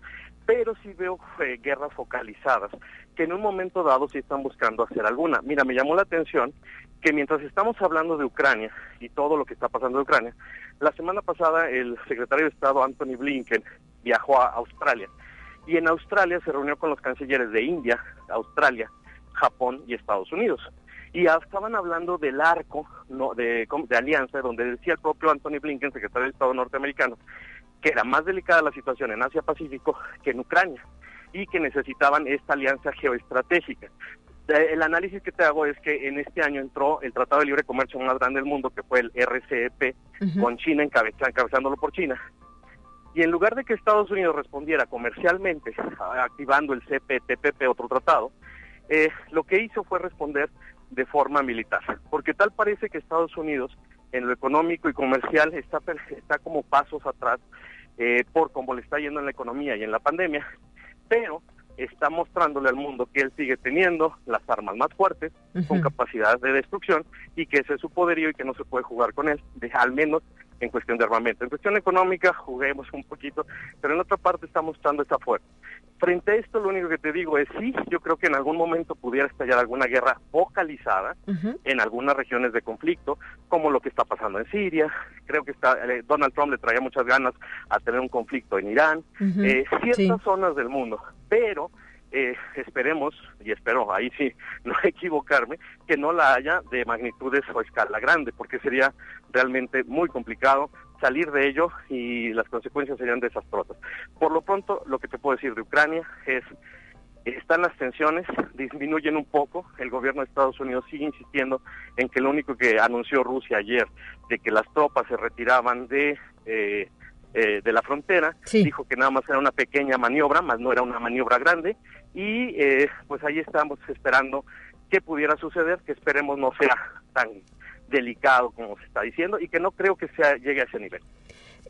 Speaker 8: Pero sí veo eh, guerras focalizadas que en un momento dado sí están buscando hacer alguna. Mira, me llamó la atención que mientras estamos hablando de Ucrania y todo lo que está pasando en Ucrania, la semana pasada el secretario de Estado Anthony Blinken viajó a Australia y en Australia se reunió con los cancilleres de India, Australia, Japón y Estados Unidos. Y estaban hablando del arco no, de, de alianza, donde decía el propio Anthony Blinken, secretario de Estado norteamericano, que era más delicada la situación en Asia-Pacífico que en Ucrania y que necesitaban esta alianza geoestratégica. El análisis que te hago es que en este año entró el Tratado de Libre Comercio más grande del mundo, que fue el RCEP, con China encabezándolo por China, y en lugar de que Estados Unidos respondiera comercialmente, activando el CPTPP, otro tratado, eh, lo que hizo fue responder de forma militar, porque tal parece que Estados Unidos en lo económico y comercial está, está como pasos atrás eh, por cómo le está yendo en la economía y en la pandemia, pero está mostrándole al mundo que él sigue teniendo las armas más fuertes, con capacidad de destrucción, y que ese es su poderío y que no se puede jugar con él, de, al menos en cuestión de armamento. En cuestión económica juguemos un poquito, pero en otra parte está mostrando esa fuerza. Frente a esto, lo único que te digo es sí, yo creo que en algún momento pudiera estallar alguna guerra focalizada en algunas regiones de conflicto, como lo que está pasando en Siria. Creo que está, eh, Donald Trump le traía muchas ganas a tener un conflicto en Irán, eh, ciertas zonas del mundo, pero eh, esperemos, y espero ahí sí no equivocarme, que no la haya de magnitudes o escala grande, porque sería realmente muy complicado salir de ello y las consecuencias serían desastrosas. Por lo pronto, lo que te puedo decir de Ucrania es están las tensiones, disminuyen un poco, el gobierno de Estados Unidos sigue insistiendo en que lo único que anunció Rusia ayer, de que las tropas se retiraban de eh, eh, de la frontera, dijo que nada más era una pequeña maniobra, más no era una maniobra grande, y eh, pues ahí estamos esperando qué pudiera suceder, que esperemos no sea tan delicado como se está diciendo y que no creo que sea llegue a ese nivel.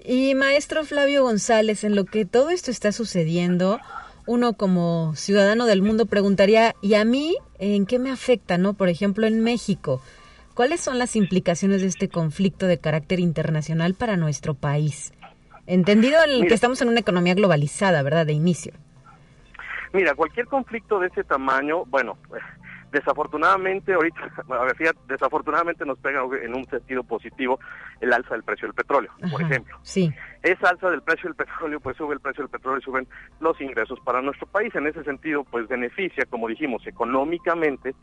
Speaker 2: Y maestro Flavio González, en lo que todo esto está sucediendo, uno como ciudadano del mundo preguntaría, ¿y a mí en qué me afecta, no? Por ejemplo, en México, ¿cuáles son las implicaciones de este conflicto de carácter internacional para nuestro país? Entendido el que estamos en una economía globalizada, ¿verdad? De inicio.
Speaker 8: Mira, cualquier conflicto de ese tamaño, bueno, Desafortunadamente, ahorita, a ver, fíjate, desafortunadamente nos pega en un sentido positivo el alza del precio del petróleo, por ejemplo.
Speaker 2: Sí.
Speaker 8: Esa alza del precio del petróleo, pues sube el precio del petróleo y suben los ingresos para nuestro país. En ese sentido, pues beneficia, como dijimos, económicamente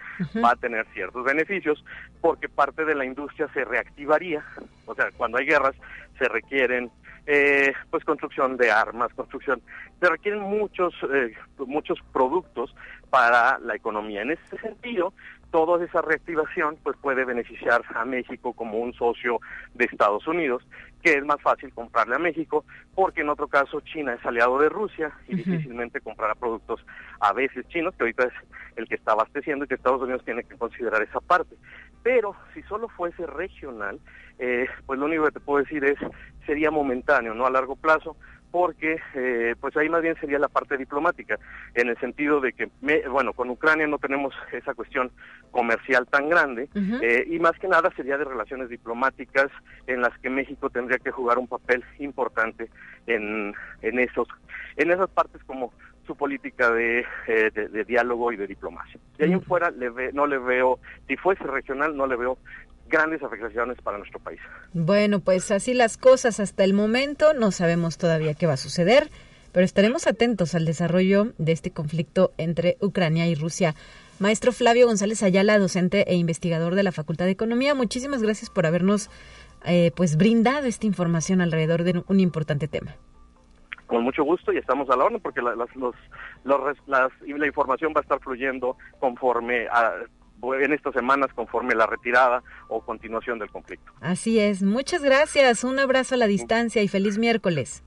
Speaker 8: va a tener ciertos beneficios porque parte de la industria se reactivaría. O sea, cuando hay guerras se requieren eh, pues construcción de armas, construcción, se requieren muchos, eh, muchos productos para la economía. En ese sentido, toda esa reactivación pues puede beneficiar a México como un socio de Estados Unidos, que es más fácil comprarle a México, porque en otro caso China es aliado de Rusia y difícilmente comprará productos a veces chinos, que ahorita es el que está abasteciendo y que Estados Unidos tiene que considerar esa parte. Pero si solo fuese regional, eh, pues lo único que te puedo decir es sería momentáneo, no a largo plazo, porque eh, pues ahí más bien sería la parte diplomática, en el sentido de que, bueno, con Ucrania no tenemos esa cuestión comercial tan grande eh, y más que nada sería de relaciones diplomáticas en las que México tendría que jugar un papel importante en, en esos en esas partes como su política de, eh, de, diálogo y de diplomacia. De ahí en fuera le no le veo, si fuese regional, no le veo grandes afectaciones para nuestro país.
Speaker 2: Bueno, pues así las cosas hasta el momento, no sabemos todavía qué va a suceder, pero estaremos atentos al desarrollo de este conflicto entre Ucrania y Rusia. Maestro Flavio González Ayala, docente e investigador de la Facultad de Economía, muchísimas gracias por habernos eh, pues brindado esta información alrededor de un importante tema.
Speaker 8: Con mucho gusto y estamos a la orden porque la, las, los, los, las, la información va a estar fluyendo conforme a en estas semanas conforme la retirada o continuación del conflicto.
Speaker 2: Así es. Muchas gracias. Un abrazo a la distancia y feliz miércoles.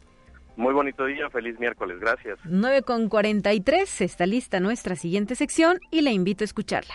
Speaker 8: Muy bonito día, feliz miércoles, gracias.
Speaker 2: 9 con 43, está lista nuestra siguiente sección y le invito a escucharla.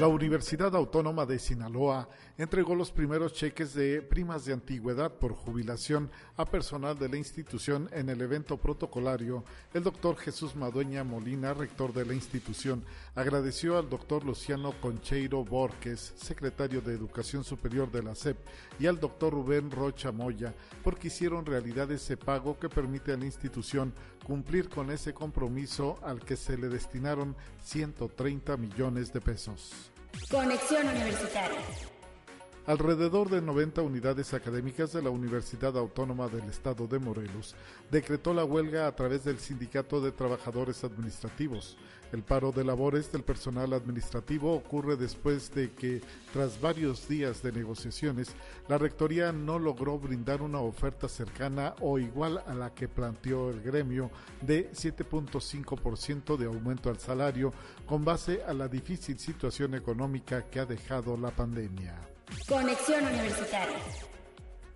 Speaker 9: La Universidad Autónoma de Sinaloa entregó los primeros cheques de primas de antigüedad por jubilación a personal de la institución en el evento protocolario. El doctor Jesús Madueña Molina, rector de la institución, agradeció al doctor Luciano Concheiro Borges, secretario de Educación Superior de la SEP, y al doctor Rubén Rocha Moya, porque hicieron realidad ese pago que permite a la institución cumplir con ese compromiso al que se le destinaron 130 millones de pesos.
Speaker 10: Conexión Universitaria.
Speaker 9: Alrededor de 90 unidades académicas de la Universidad Autónoma del Estado de Morelos decretó la huelga a través del Sindicato de Trabajadores Administrativos. El paro de labores del personal administrativo ocurre después de que, tras varios días de negociaciones, la Rectoría no logró brindar una oferta cercana o igual a la que planteó el gremio de 7.5% de aumento al salario con base a la difícil situación económica que ha dejado la pandemia.
Speaker 10: Conexión Universitaria.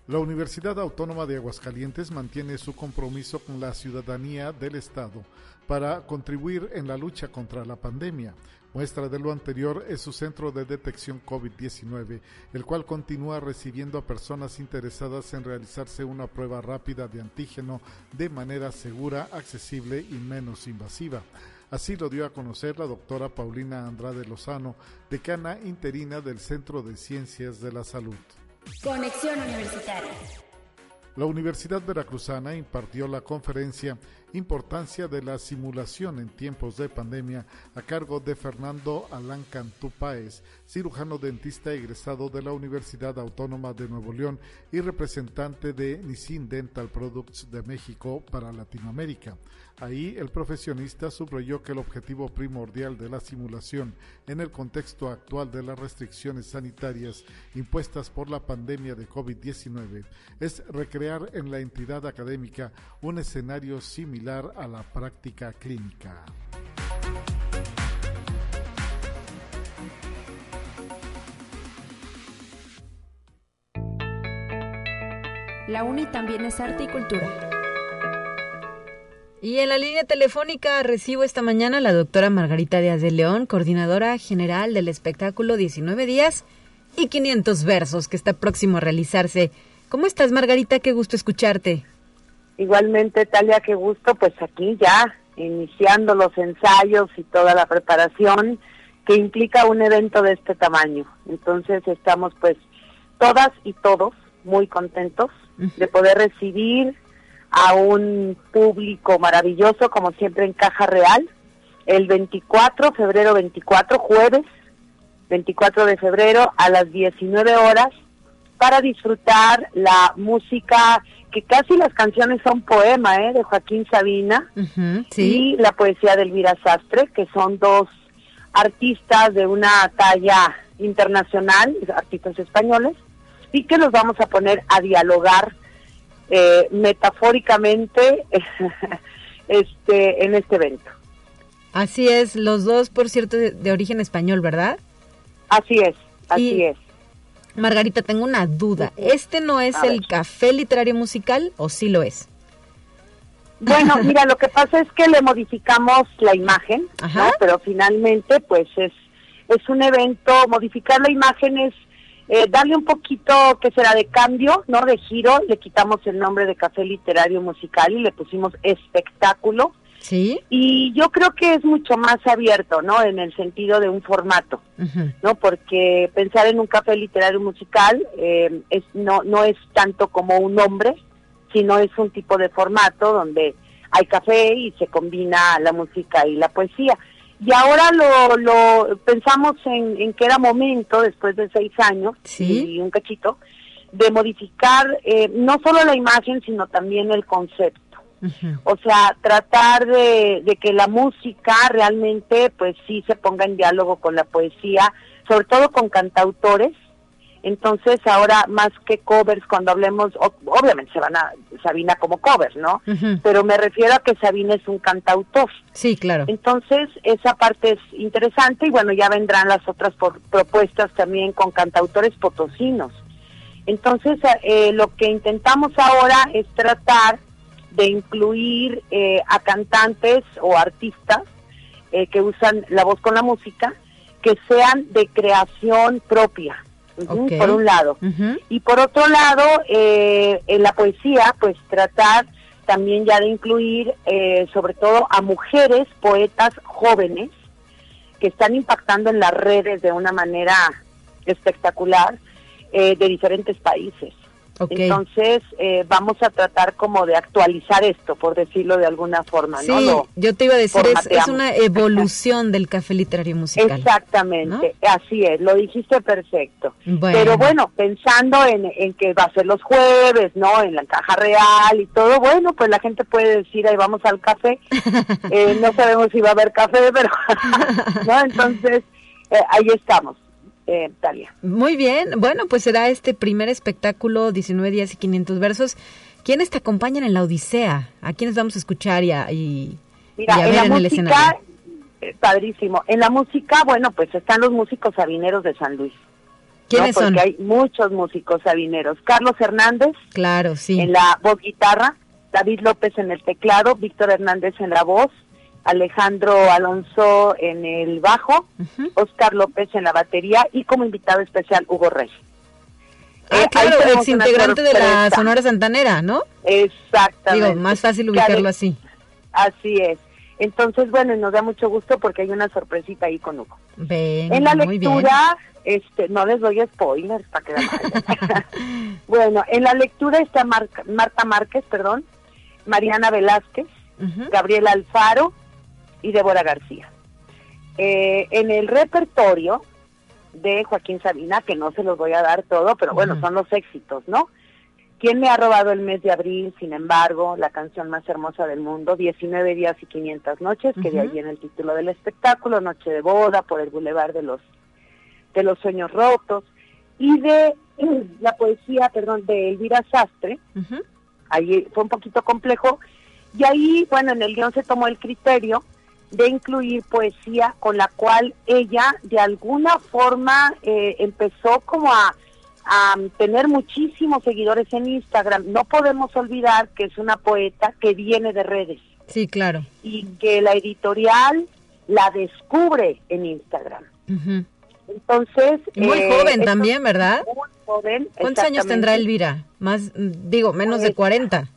Speaker 9: La Universidad Autónoma de Aguascalientes mantiene su compromiso con la ciudadanía del Estado para contribuir en la lucha contra la pandemia. Muestra de lo anterior es su centro de detección COVID-19, el cual continúa recibiendo a personas interesadas en realizarse una prueba rápida de antígeno de manera segura, accesible y menos invasiva. Así lo dio a conocer la doctora Paulina Andrade Lozano, decana interina del Centro de Ciencias de la Salud.
Speaker 10: Conexión Universitaria.
Speaker 9: La Universidad Veracruzana impartió la conferencia Importancia de la simulación en tiempos de pandemia a cargo de Fernando Alán Cantú Páez, cirujano dentista egresado de la Universidad Autónoma de Nuevo León y representante de Nisin Dental Products de México para Latinoamérica. Ahí el profesionista subrayó que el objetivo primordial de la simulación en el contexto actual de las restricciones sanitarias impuestas por la pandemia de COVID-19 es recrear en la entidad académica un escenario similar a la práctica clínica.
Speaker 10: La UNI también es arte y cultura.
Speaker 2: Y en la línea telefónica recibo esta mañana a la doctora Margarita Díaz de León, coordinadora general del espectáculo 19 días y 500 versos que está próximo a realizarse. ¿Cómo estás, Margarita? Qué gusto escucharte.
Speaker 4: Igualmente, Talia, qué gusto, pues aquí ya iniciando los ensayos y toda la preparación que implica un evento de este tamaño. Entonces estamos pues todas y todos muy contentos de poder recibir a un público maravilloso, como siempre en Caja Real, el 24, febrero 24, jueves 24 de febrero a las 19 horas, para disfrutar la música, que casi las canciones son poema, ¿eh? de Joaquín Sabina, y la poesía de Elvira Sastre, que son dos artistas de una talla internacional, artistas españoles, y que los vamos a poner a dialogar eh, metafóricamente este, en este evento.
Speaker 2: Así es, los dos, por cierto, de, origen español, ¿verdad?
Speaker 4: Así es, así es.
Speaker 2: Margarita, tengo una duda. ¿Este no es el café literario musical o sí lo es?
Speaker 4: Bueno, mira, lo que pasa es que le modificamos la imagen, ¿no? Pero finalmente, pues es, es un evento, modificar la imagen es eh, darle un poquito, que será de cambio, ¿no? De giro, le quitamos el nombre de Café Literario Musical y le pusimos espectáculo.
Speaker 2: Sí.
Speaker 4: Y yo creo que es mucho más abierto, ¿no? En el sentido de un formato, ¿no? Porque pensar en un café literario musical eh, es, no, no es tanto como un nombre, sino es un tipo de formato donde hay café y se combina la música y la poesía. Y ahora lo, lo pensamos en, que era momento, después de seis años y un cachito, de modificar eh, no solo la imagen, sino también el concepto. O sea, tratar de, de, que la música realmente, pues sí se ponga en diálogo con la poesía, sobre todo con cantautores, entonces ahora más que covers, cuando hablemos, obviamente se van a Sabina como cover, ¿no? Pero me refiero a que Sabina es un cantautor.
Speaker 2: Sí, claro.
Speaker 4: Entonces esa parte es interesante y bueno, ya vendrán las otras propuestas también con cantautores potosinos. Entonces eh, lo que intentamos ahora es tratar de incluir eh, a cantantes o artistas eh, que usan la voz con la música que sean de creación propia por un lado. Y por otro lado, eh, en la poesía, pues tratar también ya de incluir eh, sobre todo a mujeres poetas jóvenes que están impactando en las redes de una manera espectacular eh, de diferentes países. Entonces, eh, vamos a tratar como de actualizar esto, por decirlo de alguna forma,
Speaker 2: sí, yo te iba a decir, es, una evolución del café literario musical.
Speaker 4: Exactamente, así es, lo dijiste perfecto. Pero bueno, pensando en, que va a ser los jueves, ¿no? En la caja real y todo, bueno, pues la gente puede decir, ahí vamos al café. Eh, no sabemos si va a haber café, pero, ¿no? Entonces, eh, ahí estamos eh,
Speaker 2: Muy bien, bueno, pues será este primer espectáculo, 19 días y 500 versos. ¿Quiénes te acompañan en la Odisea? ¿A quiénes vamos a escuchar y a, y,
Speaker 4: Mira, ver en, la música, escenario? Eh, padrísimo. En la música, bueno, pues están los músicos sabineros de San Luis.
Speaker 2: ¿Quiénes
Speaker 4: Porque
Speaker 2: son?
Speaker 4: hay muchos músicos sabineros. Carlos Hernández.
Speaker 2: Claro, sí.
Speaker 4: En la voz guitarra. David López en el teclado. Víctor Hernández en la voz. Alejandro Alonso en el bajo, Oscar López en la batería y como invitado especial Hugo Rey.
Speaker 2: Ah, eh, claro, ex integrante de la Sonora Santanera, ¿no?
Speaker 4: Exactamente.
Speaker 2: Digo, más fácil ubicarlo así.
Speaker 4: Así es. Entonces, bueno, nos da mucho gusto porque hay una sorpresita ahí con Hugo.
Speaker 2: en
Speaker 4: la lectura, este, no les doy spoilers para que la Bueno, en la lectura está Marta Márquez, perdón, Mariana Velázquez, Gabriela Alfaro, y Débora García. Eh, en el repertorio de Joaquín Sabina, que no se los voy a dar todo, pero bueno, son los éxitos, ¿no? ¿Quién me ha robado el mes de abril? Sin embargo, la canción más hermosa del mundo, 19 días y 500 noches, que de ahí viene el título del espectáculo, Noche de boda por el Boulevard de los de los sueños rotos y de la poesía, perdón, de Elvira Sastre. Ahí fue un poquito complejo y ahí, bueno, en el guion se tomó el criterio de incluir poesía con la cual ella de alguna forma eh, empezó como a, tener muchísimos seguidores en Instagram. No podemos olvidar que es una poeta que viene de redes.
Speaker 2: Sí, claro.
Speaker 4: Y que la editorial la descubre en Instagram. Entonces...
Speaker 2: Muy eh, joven también, ¿verdad?
Speaker 4: Muy joven.
Speaker 2: ¿Cuántos años tendrá Elvira? Más, digo, menos de 40.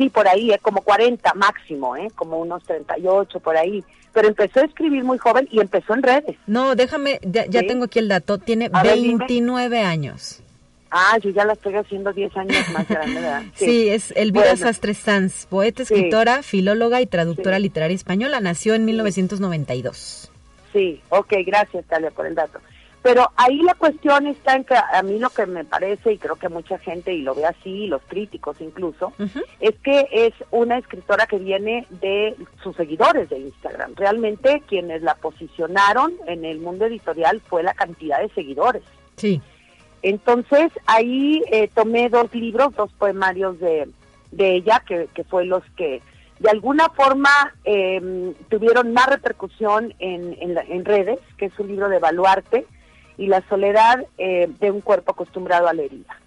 Speaker 4: Sí, por ahí, ¿eh? como 40 máximo, ¿eh? como unos 38 por ahí. Pero empezó a escribir muy joven y empezó en redes.
Speaker 2: No, déjame, ya, ya tengo aquí el dato, tiene 29 años.
Speaker 4: Ah, yo ya la estoy haciendo 10 años más grande, ¿verdad?
Speaker 2: Sí, es Elvira Sastre Sanz, poeta, escritora, filóloga y traductora literaria española. Nació en 1992.
Speaker 4: Sí, ok, gracias, Talia, por el dato. Pero ahí la cuestión está en que a mí lo que me parece, y creo que mucha gente, y lo ve así, los críticos incluso, es que es una escritora que viene de sus seguidores de Instagram. Realmente quienes la posicionaron en el mundo editorial fue la cantidad de seguidores.
Speaker 2: Sí.
Speaker 4: Entonces ahí eh, tomé dos libros, dos poemarios de, de ella, que, que fue los que de alguna forma em, tuvieron más repercusión en, en, redes, que es un libro de Baluarte y la soledad eh, de un cuerpo acostumbrado a la herida.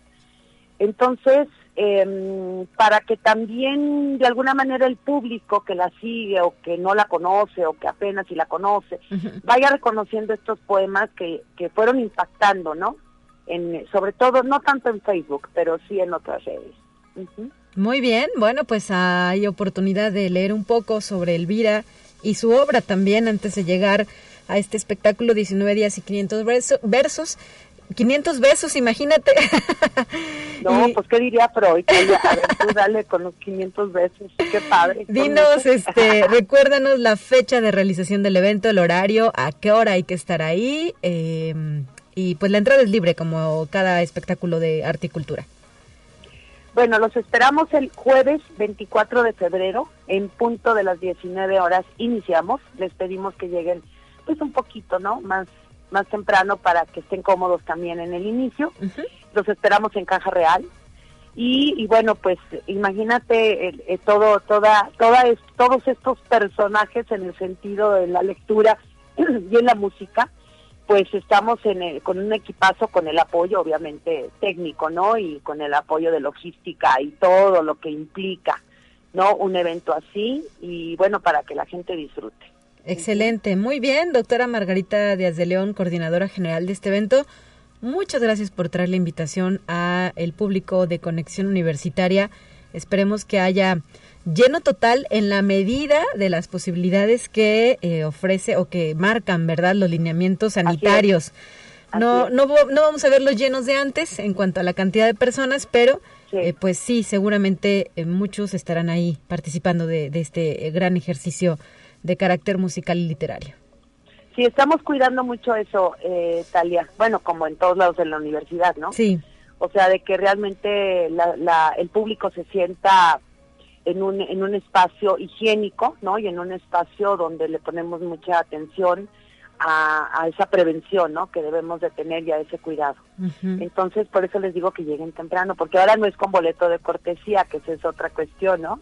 Speaker 4: Entonces, em, para que también de alguna manera el público que la sigue o que no la conoce o que apenas si la conoce, vaya reconociendo estos poemas que, que fueron impactando, ¿no? En, sobre todo, no tanto en Facebook, pero sí en otras redes.
Speaker 2: Muy bien, bueno, pues hay oportunidad de leer un poco sobre Elvira y su obra también antes de llegar a este espectáculo 19 días y 500 versos. 500 besos, imagínate.
Speaker 4: No, pues qué diría Freud. A ver, tú dale con los 500 besos. Qué padre.
Speaker 2: Dinos, este, recuérdanos la fecha de realización del evento, el horario, a qué hora hay que estar ahí. Em, y pues la entrada es libre, como cada espectáculo de arte y cultura.
Speaker 4: Bueno, los esperamos el jueves 24 de febrero, en punto de las 19 horas iniciamos. Les pedimos que lleguen pues un poquito, ¿no? Más más temprano para que estén cómodos también en el inicio. Los esperamos en Caja Real. Y, y bueno, pues imagínate eh, todo, toda, toda todos estos personajes en el sentido de la lectura y en la música, pues estamos en con un equipazo con el apoyo obviamente técnico, ¿no? Y con el apoyo de logística y todo lo que implica, ¿no? Un evento así y bueno, para que la gente disfrute.
Speaker 2: Excelente, muy bien, doctora Margarita Díaz de León, coordinadora general de este evento. Muchas gracias por traer la invitación a el público de Conexión Universitaria. Esperemos que haya lleno total en la medida de las posibilidades que eh, ofrece o que marcan, ¿verdad?, los lineamientos sanitarios. No, no, no vamos a ver los llenos de antes en cuanto a la cantidad de personas, pero eh, pues sí, seguramente eh, muchos estarán ahí participando de, de este gran ejercicio de carácter musical y literario.
Speaker 4: Sí, estamos cuidando mucho eso, eh, Talia. Bueno, como en todos lados de la universidad, ¿no?
Speaker 2: Sí.
Speaker 4: O sea, de que realmente la, el público se sienta en un, en un espacio higiénico, ¿no? Y en un espacio donde le ponemos mucha atención a, esa prevención, ¿no? Que debemos de tener y a ese cuidado. Entonces, por eso les digo que lleguen temprano, porque ahora no es con boleto de cortesía, que esa es otra cuestión, ¿no?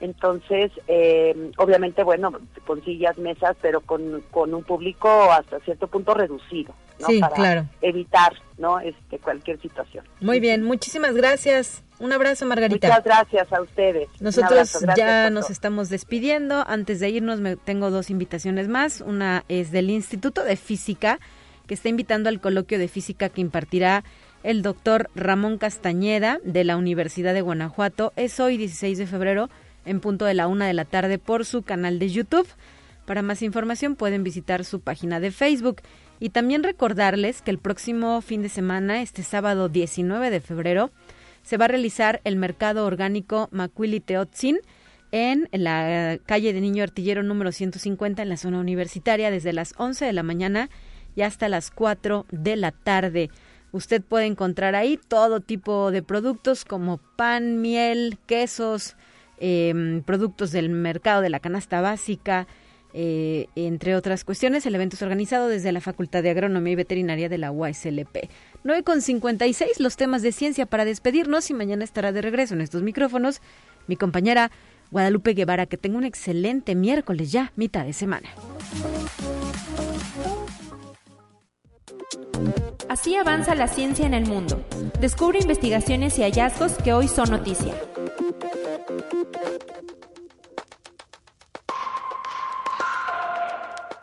Speaker 4: Entonces, eh, obviamente, bueno, con sillas, mesas, pero con, con un público hasta cierto punto reducido, ¿no?
Speaker 2: Sí,
Speaker 4: Para
Speaker 2: claro.
Speaker 4: evitar, ¿no? Este, cualquier situación.
Speaker 2: Muy bien, muchísimas gracias. Un abrazo, Margarita.
Speaker 4: Muchas gracias a ustedes.
Speaker 2: Nosotros ya nos estamos despidiendo. Antes de irnos, me tengo dos invitaciones más. Una es del Instituto de Física, que está invitando al coloquio de física que impartirá el doctor Ramón Castañeda de la Universidad de Guanajuato. Es hoy, 16 de febrero, en punto de la una de la tarde, por su canal de YouTube. Para más información pueden visitar su página de Facebook. Y también recordarles que el próximo fin de semana, este sábado 19 de febrero, se va a realizar el mercado orgánico Macuili Teotzin en la calle de Niño Artillero número 150 en la zona universitaria desde las 11 de la mañana y hasta las 4 de la tarde. Usted puede encontrar ahí todo tipo de productos como pan, miel, quesos, em, productos del mercado de la canasta básica, eh, entre otras cuestiones. El evento es organizado desde la Facultad de Agronomía y Veterinaria de la UASLP. 9 con 56 los temas de ciencia para despedirnos y mañana estará de regreso en estos micrófonos mi compañera Guadalupe Guevara. Que tenga un excelente miércoles ya, mitad de semana.
Speaker 3: Así avanza la ciencia en el mundo. Descubre investigaciones y hallazgos que hoy son noticia.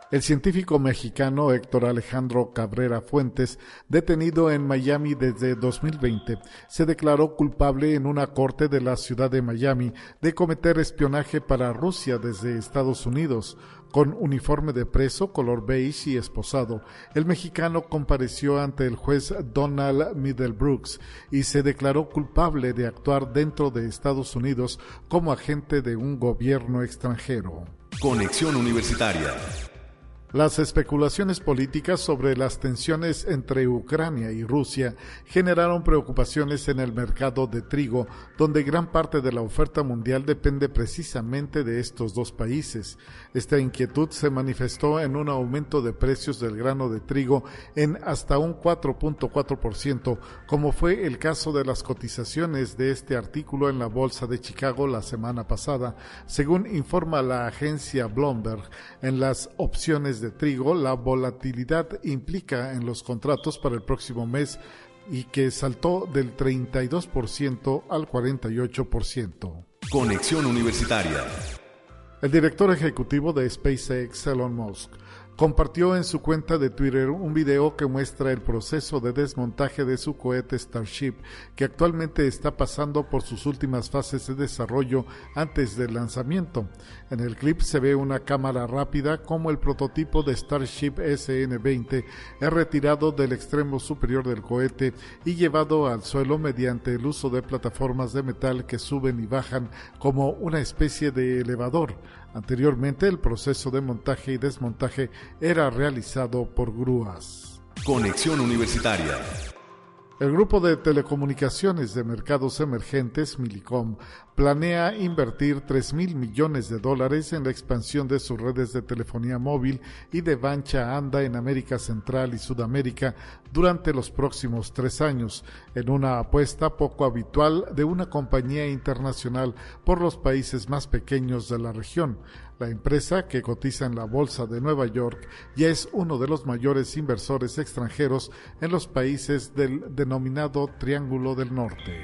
Speaker 9: El científico mexicano Héctor Alejandro Cabrera Fuentes, detenido en Miami desde 2020, se declaró culpable en una corte de la ciudad de Miami de cometer espionaje para Rusia desde Estados Unidos. Con uniforme de preso color beige y esposado, el mexicano compareció ante el juez Donald Middlebrooks y se declaró culpable de actuar dentro de Estados Unidos como agente de un gobierno extranjero.
Speaker 1: Conexión Universitaria.
Speaker 9: Las especulaciones políticas sobre las tensiones entre Ucrania y Rusia generaron preocupaciones en el mercado de trigo, donde gran parte de la oferta mundial depende precisamente de estos dos países. Esta inquietud se manifestó en un aumento de precios del grano de trigo en hasta un 4.4%, como fue el caso de las cotizaciones de este artículo en la Bolsa de Chicago la semana pasada, según informa la agencia Bloomberg en las opciones de trigo, la volatilidad implica en los contratos para el próximo mes y que saltó del 32% al 48%.
Speaker 1: Conexión Universitaria.
Speaker 9: El director ejecutivo de SpaceX, Elon Musk, compartió en su cuenta de Twitter un video que muestra el proceso de desmontaje de su cohete Starship, que actualmente está pasando por sus últimas fases de desarrollo antes del lanzamiento. En el clip se ve una cámara rápida como el prototipo de Starship SN-20 es retirado del extremo superior del cohete y llevado al suelo mediante el uso de plataformas de metal que suben y bajan como una especie de elevador. Anteriormente el proceso de montaje y desmontaje era realizado por grúas.
Speaker 1: Conexión Universitaria.
Speaker 9: El grupo de telecomunicaciones de mercados emergentes, Milicom, planea invertir 3 mil millones de dólares en la expansión de sus redes de telefonía móvil y de bancha anda en América Central y Sudamérica durante los próximos tres años, en una apuesta poco habitual de una compañía internacional por los países más pequeños de la región. La empresa, que cotiza en la Bolsa de Nueva York, ya es uno de los mayores inversores extranjeros en los países del denominado Triángulo del Norte.